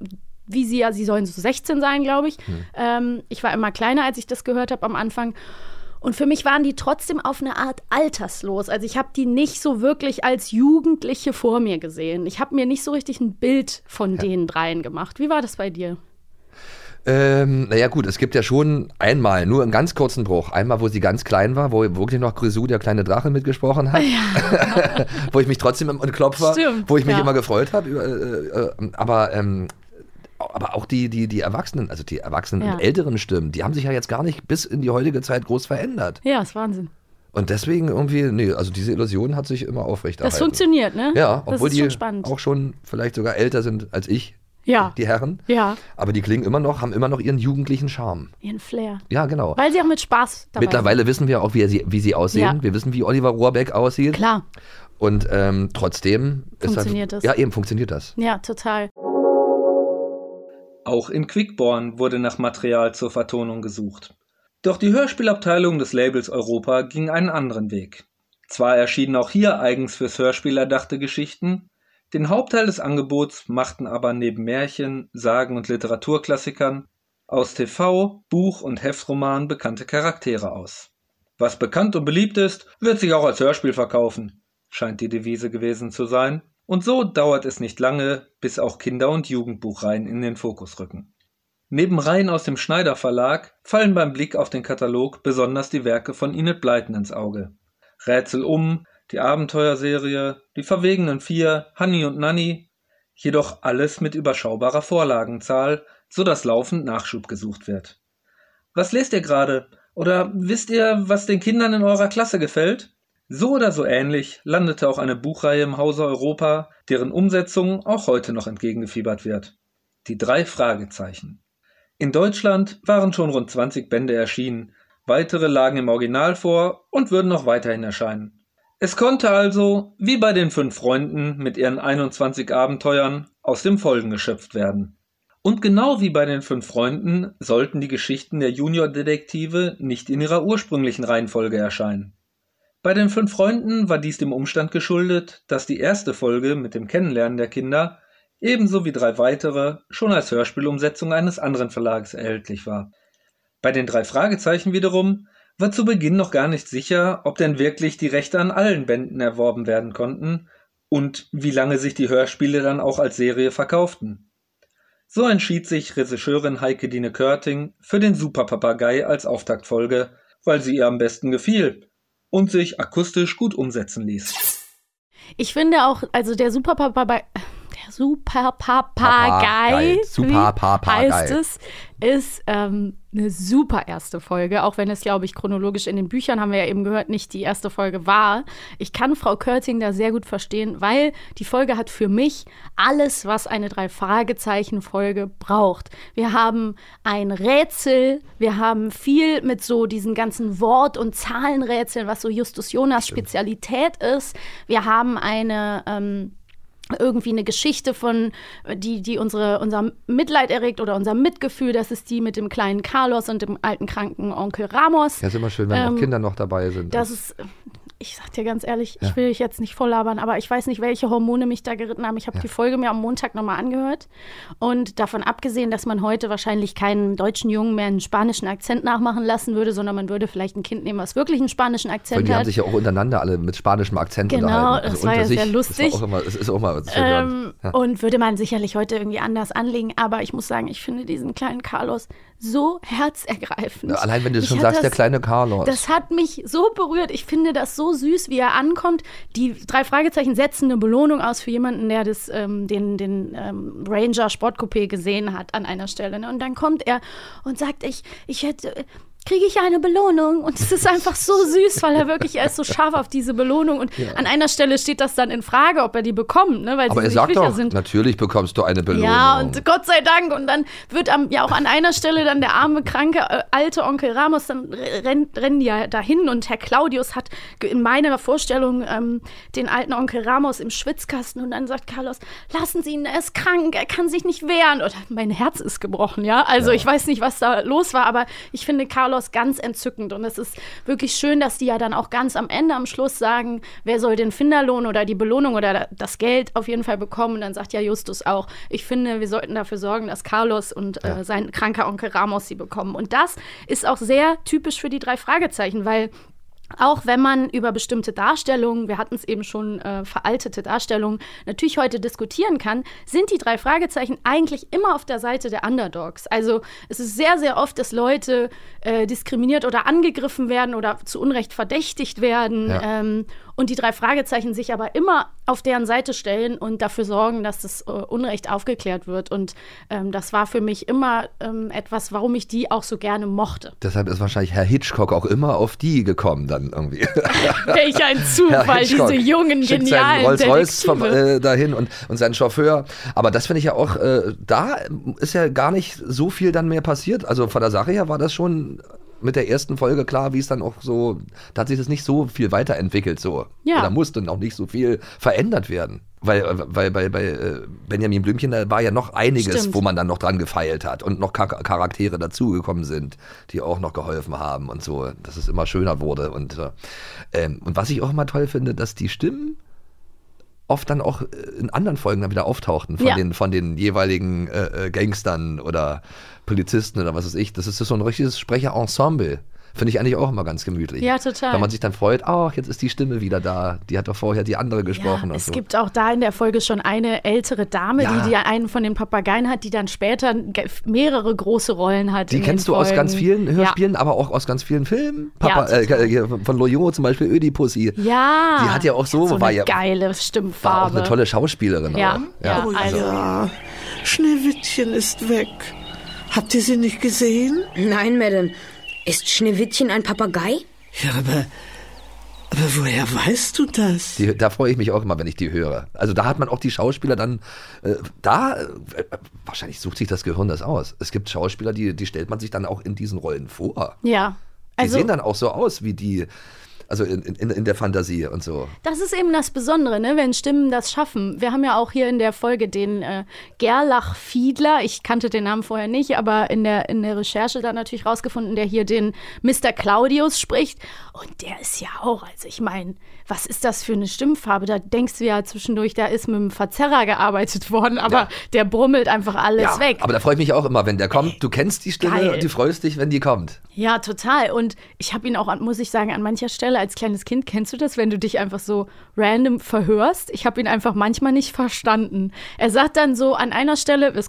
wie sie ja, sie sollen so 16 sein, glaube ich. Ähm, ich war immer kleiner, als ich das gehört habe am Anfang. Und für mich waren die trotzdem auf eine Art alterslos. Also ich habe die nicht so wirklich als Jugendliche vor mir gesehen. Ich habe mir nicht so richtig ein Bild von den dreien gemacht. Wie war das bei dir? Ähm, naja gut, es gibt ja schon einmal, nur einen ganz kurzen Bruch. Einmal, wo sie ganz klein war, wo wirklich noch Grisou, der kleine Drache, mitgesprochen hat. <laughs> wo ich mich trotzdem im Klopf war, Stimmt, wo ich mich ja. immer gefreut habe. Äh, äh, aber, ähm, aber auch die, die, die Erwachsenen, also die Erwachsenen Ja. und älteren Stimmen, die haben sich ja jetzt gar nicht bis in die heutige Zeit groß verändert. Ja, ist Wahnsinn. Und deswegen irgendwie, nee, also diese Illusion hat sich immer aufrechterhalten. Das funktioniert, ne? Ja, das obwohl ist die schon spannend. auch schon vielleicht sogar älter sind als ich, Ja. die Herren. Ja, Aber die klingen immer noch, haben immer noch ihren jugendlichen Charme. ihren Flair. Ja, genau. Weil sie auch mit Spaß dabei Mittlerweile wissen wir auch, wie, sie, wie sie aussehen. Ja. Wir wissen, wie Oliver Rohrbeck aussieht. Klar. Und ähm, trotzdem Funktioniert das, das. Ja, eben funktioniert das. sind. Ja, total. Auch in Quickborn wurde nach Material zur Vertonung gesucht. Doch die Hörspielabteilung des Labels Europa ging einen anderen Weg. Zwar erschienen auch hier eigens fürs Hörspiel erdachte Geschichten, den Hauptteil des Angebots machten aber neben Märchen, Sagen und Literaturklassikern aus TV, Buch und Heftroman bekannte Charaktere aus. Was bekannt und beliebt ist, wird sich auch als Hörspiel verkaufen, scheint die Devise gewesen zu sein. Und so dauert es nicht lange, bis auch Kinder- und Jugendbuchreihen in den Fokus rücken. Neben Reihen aus dem Schneider Verlag fallen beim Blick auf den Katalog besonders die Werke von Enid Blyton ins Auge. Rätsel um, die Abenteuerserie, die verwegenen Vier, Hanni und Nanny, jedoch alles mit überschaubarer Vorlagenzahl, so dass laufend Nachschub gesucht wird. Was lest ihr gerade? Oder wisst ihr, was den Kindern in eurer Klasse gefällt? So oder so ähnlich landete auch eine Buchreihe im Hause Europa, deren Umsetzung auch heute noch entgegengefiebert wird. Die drei Fragezeichen. In Deutschland waren schon rund 20 Bände erschienen, weitere lagen im Original vor und würden noch weiterhin erscheinen. Es konnte also, wie bei den fünf Freunden mit ihren 21 Abenteuern, aus dem Folgen geschöpft werden. Und genau wie bei den fünf Freunden sollten die Geschichten der Junior-Detektive nicht in ihrer ursprünglichen Reihenfolge erscheinen. Bei den fünf Freunden war dies dem Umstand geschuldet, dass die erste Folge mit dem Kennenlernen der Kinder ebenso wie drei weitere schon als Hörspielumsetzung eines anderen Verlages erhältlich war. Bei den drei Fragezeichen wiederum war zu Beginn noch gar nicht sicher, ob denn wirklich die Rechte an allen Bänden erworben werden konnten und wie lange sich die Hörspiele dann auch als Serie verkauften. So entschied sich Regisseurin Heike Dine Körting für den Superpapagei als Auftaktfolge, weil sie ihr am besten gefiel und sich akustisch gut umsetzen ließ. Ich finde auch, also der Superpapagei, der Superpapagei, Papagei. Superpapagei. heißt es, ist ähm, eine super erste Folge, auch wenn es, glaube ich, chronologisch in den Büchern, haben wir ja eben gehört, nicht die erste Folge war. Ich kann Frau Körting da sehr gut verstehen, weil die Folge hat für mich alles, was eine Drei-Fragezeichen-Folge braucht. Wir haben ein Rätsel, wir haben viel mit so diesen ganzen Wort- und Zahlenrätseln, was so Justus Jonas Spezialität ist. Wir haben eine ähm, irgendwie eine Geschichte von, die, die unsere, unser Mitleid erregt oder unser Mitgefühl. Das ist die mit dem kleinen Carlos und dem alten kranken Onkel Ramos. Ja, ist immer schön, wenn Ähm, auch Kinder noch dabei sind. Das ist, ich sag dir ganz ehrlich, Ja. ich will dich jetzt nicht voll labern, aber ich weiß nicht, welche Hormone mich da geritten haben. Ich habe die Folge mir am Montag nochmal angehört. Und davon abgesehen, dass man heute wahrscheinlich keinen deutschen Jungen mehr einen spanischen Akzent nachmachen lassen würde, sondern man würde vielleicht ein Kind nehmen, was wirklich einen spanischen Weil Akzent die haben hat. sich ja auch untereinander alle mit spanischem Akzent Genau, unterhalten. Also das war ja sich. sehr lustig. Das auch immer, es ist auch immer Ähm. Ja. Und würde man sicherlich heute irgendwie anders anlegen. Aber ich muss sagen, ich finde diesen kleinen Carlos so herzergreifend. Allein wenn du schon sagst, das, der kleine Carlos. Das hat mich so berührt. Ich finde das so süß, wie er ankommt. Die drei Fragezeichen setzen eine Belohnung aus für jemanden, der das, ähm, den, den ähm, Ranger Sportcoupé gesehen hat an einer Stelle. Ne? Und dann kommt er und sagt, ich, ich hätte. Kriege ich eine Belohnung. Und es ist einfach so <laughs> süß, weil er wirklich, er ist so scharf auf diese Belohnung. Und Ja. an einer Stelle steht das dann in Frage, ob er die bekommt, ne? weil Aber sie er sagt doch, sind. natürlich bekommst du eine Belohnung. Ja, und Gott sei Dank. Und dann wird am, ja auch an einer Stelle dann der arme, kranke, äh, alte Onkel Ramos, dann rennt, rennen die ja dahin und Herr Claudius hat in meiner Vorstellung ähm, den alten Onkel Ramos im Schwitzkasten und dann sagt Carlos, lassen Sie ihn, er ist krank, er kann sich nicht wehren. Und mein Herz ist gebrochen, ja. Also ich weiß nicht, was da los war, aber ich finde Carlos ganz entzückend und es ist wirklich schön, dass die ja dann auch ganz am Ende, am Schluss sagen, wer soll den Finderlohn oder die Belohnung oder das Geld auf jeden Fall bekommen. Und dann sagt ja Justus auch, ich finde, wir sollten dafür sorgen, dass Carlos und äh, sein kranker Onkel Ramos sie bekommen. Und das ist auch sehr typisch für die drei Fragezeichen, weil auch wenn man über bestimmte Darstellungen, wir hatten es eben schon, äh, veraltete Darstellungen, natürlich heute diskutieren kann, sind die drei Fragezeichen eigentlich immer auf der Seite der Underdogs. Also es ist sehr, sehr oft, dass Leute äh, diskriminiert oder angegriffen werden oder zu Unrecht verdächtigt werden. Ja. Ähm, und die drei Fragezeichen sich aber immer auf deren Seite stellen und dafür sorgen, dass das äh, Unrecht aufgeklärt wird. Und ähm, das war für mich immer ähm, etwas, warum ich die auch so gerne mochte. Deshalb ist wahrscheinlich Herr Hitchcock auch immer auf die gekommen dann irgendwie. <laughs> Welch ein Zufall, diese jungen, schickt genialen seinen Rolls-Royce vom, äh, dahin und, und seinen Chauffeur. Aber das finde ich ja auch, äh, da ist ja gar nicht so viel dann mehr passiert. Also von der Sache her war das schon mit der ersten Folge klar, wie es dann auch so, da hat sich das nicht so viel weiterentwickelt so. Ja. Da musste auch nicht so viel verändert werden. Weil, weil bei, bei äh, Benjamin Blümchen, da war ja noch einiges, Stimmt. wo man dann noch dran gefeilt hat und noch Char Charaktere dazugekommen sind, die auch noch geholfen haben und so, dass es immer schöner wurde. Und, äh, ähm, und was ich auch immer toll finde, dass die Stimmen oft dann auch äh, in anderen Folgen dann wieder auftauchten von, Ja. den, von den jeweiligen äh, äh, Gangstern oder Polizisten oder was weiß ich. Das ist so ein richtiges Sprecherensemble. Finde ich eigentlich auch immer ganz gemütlich. Ja, total. Wenn man sich dann freut, ach, jetzt ist die Stimme wieder da. Die hat doch vorher die andere gesprochen. Ja, und es so. gibt auch da in der Folge schon eine ältere Dame, Ja. die, die einen von den Papageien hat, die dann später mehrere große Rollen hat. Die in kennst den du aus Folgen. ganz vielen Ja. Hörspielen, aber auch aus ganz vielen Filmen. Papa, Ja, äh, von Loyot zum Beispiel, Ödipussy. Ja. Die hat ja auch so, so eine war ja geile war auch Stimmfarbe. eine tolle Schauspielerin. Ja, auch. ja, Oh also- ja, Schneewittchen ist weg. Habt ihr sie nicht gesehen? Nein, Madame. Ist Schneewittchen ein Papagei? Ja, aber, aber woher weißt du das? Die, da freue ich mich auch immer, wenn ich die höre. Also da hat man auch die Schauspieler dann, äh, da, äh, wahrscheinlich sucht sich das Gehirn das aus. Es gibt Schauspieler, die, die stellt man sich dann auch in diesen Rollen vor. Ja. Die Also, sehen dann auch so aus wie die, also in, in, in der Fantasie und so. das ist eben das Besondere, ne, wenn Stimmen das schaffen. Wir haben ja auch hier in der Folge den äh, Gerlach Fiedler, ich kannte den Namen vorher nicht, aber in der, in der Recherche dann natürlich rausgefunden, der hier den Mr. Claudius spricht. Und der ist ja auch, also ich meine, was ist das für eine Stimmfarbe? Da denkst du ja zwischendurch, da ist mit einem Verzerrer gearbeitet worden, aber der brummelt einfach alles ja, weg. aber da freue ich mich auch immer, wenn der kommt. Du kennst die Stimme Geil. und du freust dich, wenn die kommt. Ja, total. Und ich habe ihn auch, muss ich sagen, an mancher Stelle als kleines Kind, kennst du das, wenn du dich einfach so random verhörst? Ich habe ihn einfach manchmal nicht verstanden. Er sagt dann so an einer Stelle, es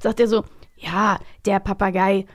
sagt er so, ja, der Papagei,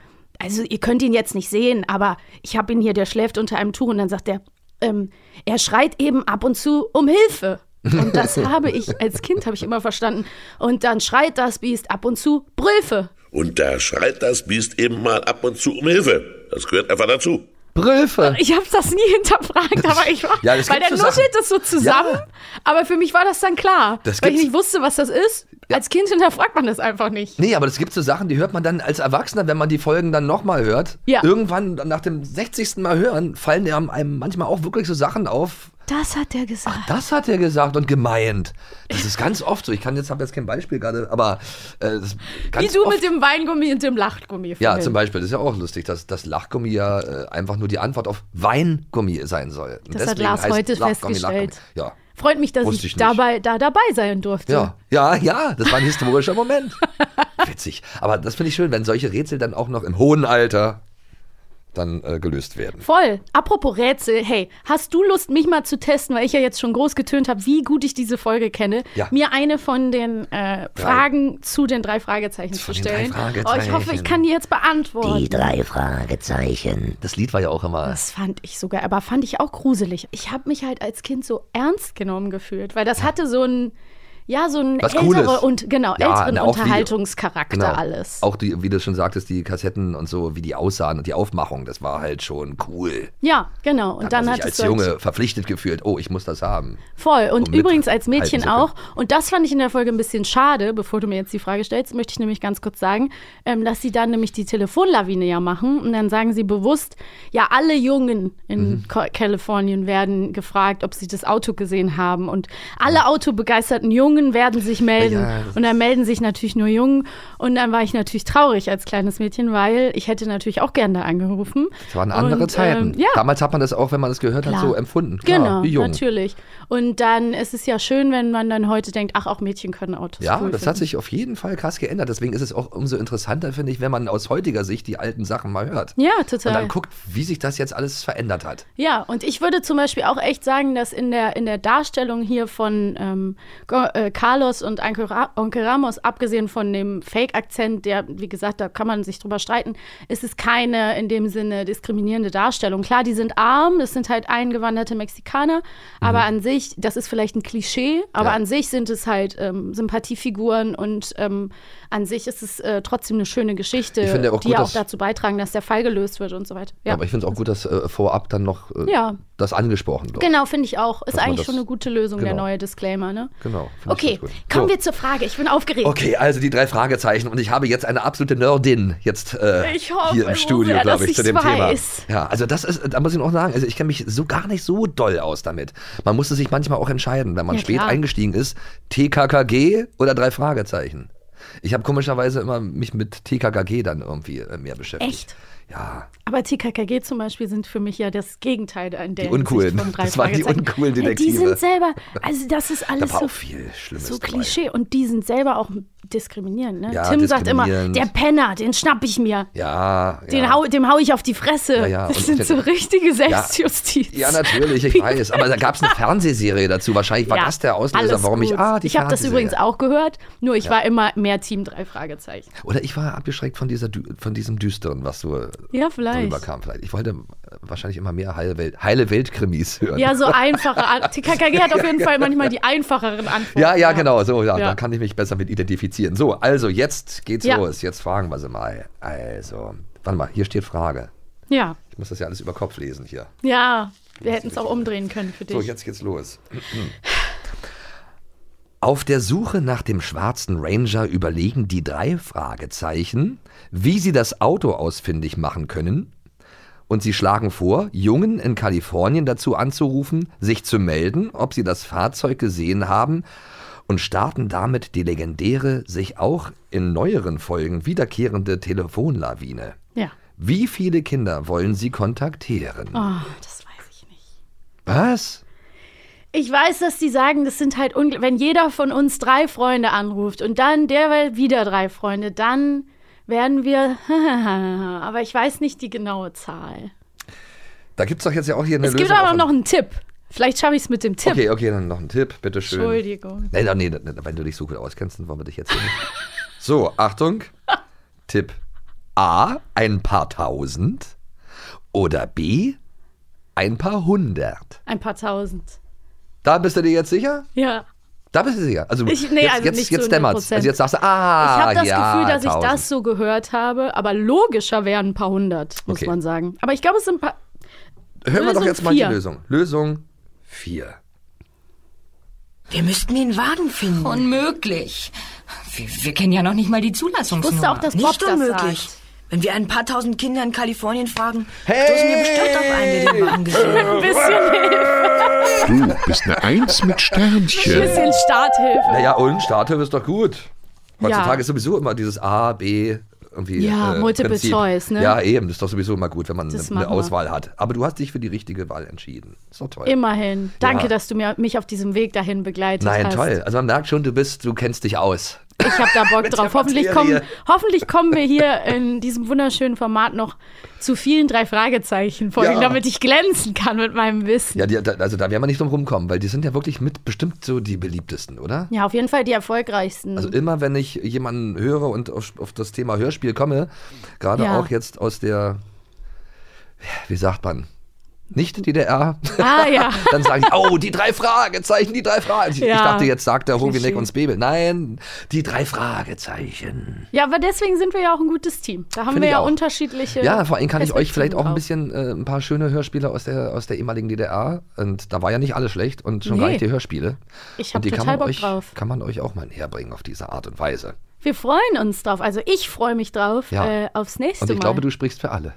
also ihr könnt ihn jetzt nicht sehen, aber ich habe ihn hier, der schläft unter einem Tuch und dann sagt er, ähm, er schreit eben ab und zu um Hilfe. Und das <laughs> habe ich als Kind habe ich immer verstanden. Und dann schreit das Biest ab und zu Brülfe. Und da schreit das Biest eben mal ab und zu um Hilfe. Das gehört einfach dazu. Brülfe. Ich habe das nie <laughs> hinterfragt, aber ich war, Ja, weil der so nuschelt das so zusammen. Aber für mich war das dann klar, Das weil ich nicht wusste, was das ist. Als Kind hinterfragt man das einfach nicht. Nee, aber es gibt so Sachen, die hört man dann als Erwachsener, wenn man die Folgen dann nochmal hört. Ja. Irgendwann nach dem 60. Mal hören, fallen einem manchmal auch wirklich so Sachen auf. Das hat er gesagt. Das hat er gesagt und gemeint. Das ist ganz oft so. Ich kann jetzt, habe jetzt kein Beispiel gerade, aber äh, das ist Wie ganz du oft. mit dem Weingummi und dem Lachgummi. ja, zum Beispiel, das ist ja auch lustig, dass das Lachgummi ja äh, einfach nur die Antwort auf Weingummi sein soll. Und Das hat Lars heute Lachgummi, festgestellt. Lachgummi. Ja. Freut mich, dass Wusste ich, ich dabei, da dabei sein durfte. Ja, ja, ja, das war ein historischer Moment. <laughs> Witzig. Aber das finde ich schön, wenn solche Rätsel dann auch noch im hohen Alter dann äh, gelöst werden. Voll. Apropos Rätsel, hey, hast du Lust, mich mal zu testen, weil ich ja jetzt schon groß getönt habe, wie gut ich diese Folge kenne, Ja. mir eine von den äh, Fragen zu den drei Fragezeichen zu drei stellen? Oh, ich hoffe, ich kann die jetzt beantworten. Fragezeichen. Das Lied war ja auch immer. Das fand ich sogar, aber fand ich auch gruselig. Ich habe mich halt als Kind so ernst genommen gefühlt, weil das hatte so ein, ja, so ein Was ältere und genau, Ja, älteren na, wie- Unterhaltungscharakter Genau. alles. Auch die, wie du schon sagtest, die Kassetten und so, wie die aussahen und die Aufmachung, das war halt schon cool. Ja, genau. Und Da dann hat sich als es halt Junge verpflichtet gefühlt, oh, ich muss das haben. Voll. Und um übrigens als Mädchen auch. Und das fand ich in der Folge ein bisschen schade, bevor du mir jetzt die Frage stellst, möchte ich nämlich ganz kurz sagen, ähm, dass sie dann nämlich die Telefonlawine ja machen. Und dann sagen sie bewusst, ja, alle Jungen in Mhm. Kalifornien werden gefragt, ob sie das Auto gesehen haben. Und alle autobegeisterten Jungen werden sich melden. Ja, und dann melden sich natürlich nur Jungen. Und dann war ich natürlich traurig als kleines Mädchen, weil ich hätte natürlich auch gerne da angerufen. Das waren andere Und, Zeiten. ähm, ja. Damals hat man das auch, wenn man das gehört hat, Klar. so empfunden. Klar, Genau, natürlich. Und dann ist es ja schön, wenn man dann heute denkt, ach, auch Mädchen können Autos Ja, cool das finden. hat sich auf jeden Fall krass geändert. Deswegen ist es auch umso interessanter, finde ich, wenn man aus heutiger Sicht die alten Sachen mal hört. Ja, Und total. dann guckt, wie sich das jetzt alles verändert hat. Ja, und ich würde zum Beispiel auch echt sagen, dass in der, in der Darstellung hier von ähm, Go- äh, Carlos und Onkel, Ra Onkel Ramos, abgesehen von dem Fake-Akzent, der, wie gesagt, da kann man sich drüber streiten, ist es keine in dem Sinne diskriminierende Darstellung. Klar, die sind arm, das sind halt eingewanderte Mexikaner, aber an sich, das ist vielleicht ein Klischee, aber Ja. an sich sind es halt ähm, Sympathiefiguren und ähm, an sich ist es äh, trotzdem eine schöne Geschichte, Ich finde auch die gut, ja auch dazu beitragen, dass der Fall gelöst wird und so weiter. Ja. Aber ich finde es auch gut, dass äh, vorab dann noch äh, Ja. das angesprochen wird. Genau, finde ich auch. Ist Dass eigentlich das- schon eine gute Lösung, der genau. neue Disclaimer, ne? Genau. Okay, kommen So. wir zur Frage. Ich bin aufgeregt. Okay, also die drei Fragezeichen und ich habe jetzt eine absolute Nerdin jetzt äh, hoffe, hier im Studio, glaube ich, zu dem Thema. weiß. Ja, also das ist, da muss ich noch sagen, also ich kenne mich so gar nicht so doll aus damit. Man musste sich manchmal auch entscheiden, wenn man Ja, spät klar. eingestiegen ist, TKKG oder drei Fragezeichen. Ich habe komischerweise immer mich mit TKKG dann irgendwie äh, mehr beschäftigt. Echt? Ja, Aber TKKG zum Beispiel sind für mich ja das Gegenteil in der Die Uncoolen. Von drei Das waren die uncoolen Ja, Die Detektive. sind selber, also das ist da alles war so, viel Schlimmes so dabei. Klischee und die sind selber auch diskriminierend. Ne? Ja, Tim sagt immer, der Penner, den schnapp ich mir. Ja, Den ja. hau, dem hau ich auf die Fresse. Ja, ja, Das sind so richtige Selbstjustiz. Ja, natürlich, ich weiß. Aber da gab es eine Fernsehserie dazu. Wahrscheinlich war Ja, das der Auslöser, warum ich. gut. Ah, die ich habe das übrigens auch gehört, nur ich Ja. war immer mehr Team drei Fragezeichen. Oder ich war abgeschreckt von, dieser, von diesem Düsteren, was so Ja, vielleicht. Drüber kam. Vielleicht. Ich wollte äh, wahrscheinlich immer mehr heile Welt, heile Weltkrimis hören. Ja, so einfache. An- <laughs> TKKG hat auf jeden Fall manchmal die einfacheren Antworten. Ja, ja, genau, so, ja, da kann ich mich besser mit identifizieren. So, also jetzt geht's los. Jetzt fragen wir sie mal. Also, warte mal, hier steht Frage. Ja, Ich muss das ja alles über Kopf lesen hier. ja. Wir hätten es auch umdrehen können für dich. So, jetzt geht's los. <clears throat> Auf der Suche nach dem schwarzen Ranger überlegen die drei Fragezeichen, wie sie das Auto ausfindig machen können. Und sie schlagen vor, Jungen in Kalifornien dazu anzurufen, sich zu melden, ob sie das Fahrzeug gesehen haben und starten damit die legendäre, sich auch in neueren Folgen wiederkehrende Telefonlawine. Ja. Wie viele Kinder wollen sie kontaktieren? Oh, das weiß ich nicht. Was? Ich weiß, dass die sagen, das sind halt, wenn jeder von uns drei Freunde anruft und dann derweil wieder drei Freunde, dann werden wir, <laughs> aber ich weiß nicht die genaue Zahl. Da gibt es doch jetzt ja auch hier eine es Lösung. gibt aber noch einen Tipp. Vielleicht schaffe ich es mit dem Tipp. Okay, okay, dann noch ein Tipp, bitteschön. Entschuldigung. Nee, nee, nee, wenn du dich so gut auskennst, dann wollen wir dich jetzt nicht. <laughs> So, Achtung. Tipp A, ein paar tausend. Oder B, ein paar hundert. Ein paar tausend. Da bist du dir jetzt sicher? Ja. Da bist du sicher. Also, Ich- nee, jetzt, also jetzt, nicht jetzt. 100%. Also jetzt sagst du, ah, ich habe das ja, Gefühl, dass ich 1000. das so gehört habe, aber logischer wären ein paar hundert, muss Okay. man sagen. Aber ich glaube, es sind ein paar. Hören wir doch Lösung jetzt mal vier. die Lösung. Lösung 4. Wir müssten den Wagen finden. Unmöglich. Wir, wir kennen ja noch nicht mal die Zulassungsnummer. wusste auch, dass Bob Nicht das unmöglich. sagt. Wenn wir ein paar tausend Kinder in Kalifornien fragen, stoßen wir bestimmt auf einen, der den Wagen gesehen hat. <laughs> Ein bisschen Hilfe. Du bist eine Eins mit Ein Sternchen. bisschen Starthilfe. Naja, und Starthilfe ist doch gut. Heutzutage Ja. ist sowieso immer dieses A, B, irgendwie. Ja, äh, Multiple Prinzip. Choice, ne? Ja, eben. Das ist doch sowieso immer gut, wenn man eine, eine. Auswahl hat. Aber du hast dich für die richtige Wahl entschieden. Ist doch toll. Immerhin. Danke, Ja. dass du mir, mich auf diesem Weg dahin begleitet Nein, hast. toll. Also man merkt schon, du bist, du kennst dich aus. Ich habe da Bock drauf. Hoffentlich kommen, hoffentlich kommen wir hier in diesem wunderschönen Format noch zu vielen drei Fragezeichen folgen, Ja. damit ich glänzen kann mit meinem Wissen. Ja, die, also da werden wir nicht drum rumkommen, weil die sind ja wirklich mit bestimmt so die beliebtesten, oder? Ja, auf jeden Fall die erfolgreichsten. Also immer, wenn ich jemanden höre und auf, auf das Thema Hörspiel komme, gerade Ja. auch jetzt aus der, wie sagt man, nicht DDR. Ah, ja. <laughs> Dann sage ich, oh, die drei Fragezeichen, die drei Fragezeichen. Ja. Ich dachte, jetzt sagt er Hovinek Klischee. und Spebel. Nein, die drei Fragezeichen. Ja, aber deswegen sind wir ja auch ein gutes Team. Da haben Find wir ja auch. unterschiedliche. Ja, vor allem kann ich euch vielleicht auch ein bisschen äh, ein paar schöne Hörspiele aus der, aus der ehemaligen DDR. Und da war ja nicht alles schlecht und schon Nee. gar nicht die Hörspiele. Ich und hab die kann total man, Bock euch, drauf. kann man euch auch mal näher bringen auf diese Art und Weise. Wir freuen uns drauf. Also ich freue mich drauf Ja. äh, aufs nächste Und ich Mal. glaube, du sprichst für alle.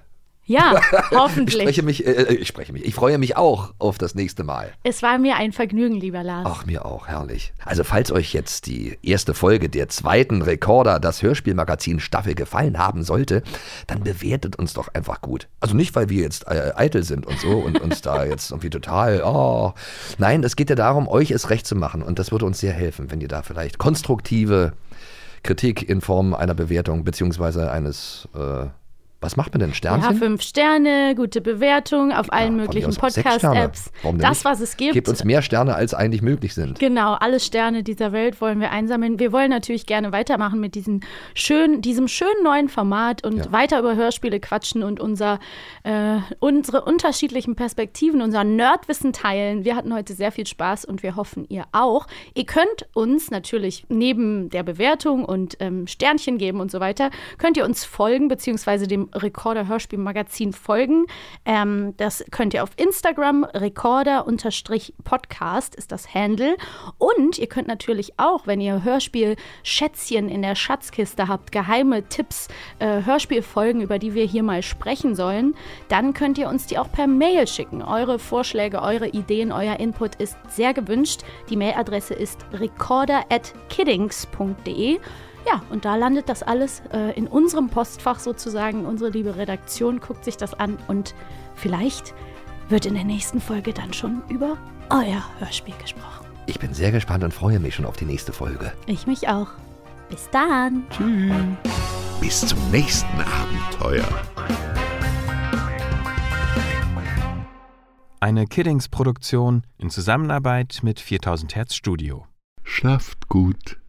Ja, <laughs> Ich hoffentlich. spreche mich, äh, ich spreche mich. Ich freue mich auch auf das nächste Mal. es war mir ein Vergnügen, lieber Lars. Ach, mir auch, herrlich. Also, falls euch jetzt die erste Folge der zweiten Rekorder, das Hörspielmagazin Staffel gefallen haben sollte, dann bewertet uns doch einfach gut. Also nicht, weil wir jetzt äh, eitel sind und so und uns da <laughs> jetzt irgendwie total, oh. Nein, es geht ja darum, euch es recht zu machen und das würde uns sehr helfen, wenn ihr da vielleicht konstruktive Kritik in Form einer Bewertung beziehungsweise eines, äh, was macht man denn, ja, Sternchen? fünf Sterne, gute Bewertung auf allen Von mir möglichen. Podcast-Apps. Das, was es gibt. Gebt uns mehr Sterne, als eigentlich möglich sind. Genau, alle Sterne dieser Welt wollen wir einsammeln. Wir wollen natürlich gerne weitermachen mit diesem schönen, diesem schönen neuen Format und weiter über Hörspiele quatschen und unser, äh, unsere unterschiedlichen Perspektiven, unser Nerdwissen teilen. Wir hatten heute sehr viel Spaß und wir hoffen, ihr auch. Ihr könnt uns natürlich neben der Bewertung und ähm, Sternchen geben und so weiter, könnt ihr uns folgen, beziehungsweise dem Recorder Hörspiel Magazin folgen. Ähm, das könnt ihr auf Instagram, Recorder-Podcast ist das Handle. Und ihr könnt natürlich auch, wenn ihr Hörspiel-Schätzchen in der Schatzkiste habt, geheime Tipps, äh, Hörspielfolgen, über die wir hier mal sprechen sollen, dann könnt ihr uns die auch per Mail schicken. Eure Vorschläge, eure Ideen, euer Input ist sehr gewünscht. Die Mailadresse ist recorder.kiddings.de. Ja, und da landet das alles äh, in unserem Postfach sozusagen. Unsere liebe Redaktion guckt sich das an und vielleicht wird in der nächsten Folge dann schon über euer Hörspiel gesprochen. Ich bin sehr gespannt und freue mich schon auf die nächste Folge. Ich mich auch. Bis dann. Tschüss. Bis zum nächsten Abenteuer. Eine Kiddings-Produktion in Zusammenarbeit mit 4000 Hertz Studio. Schlaft gut.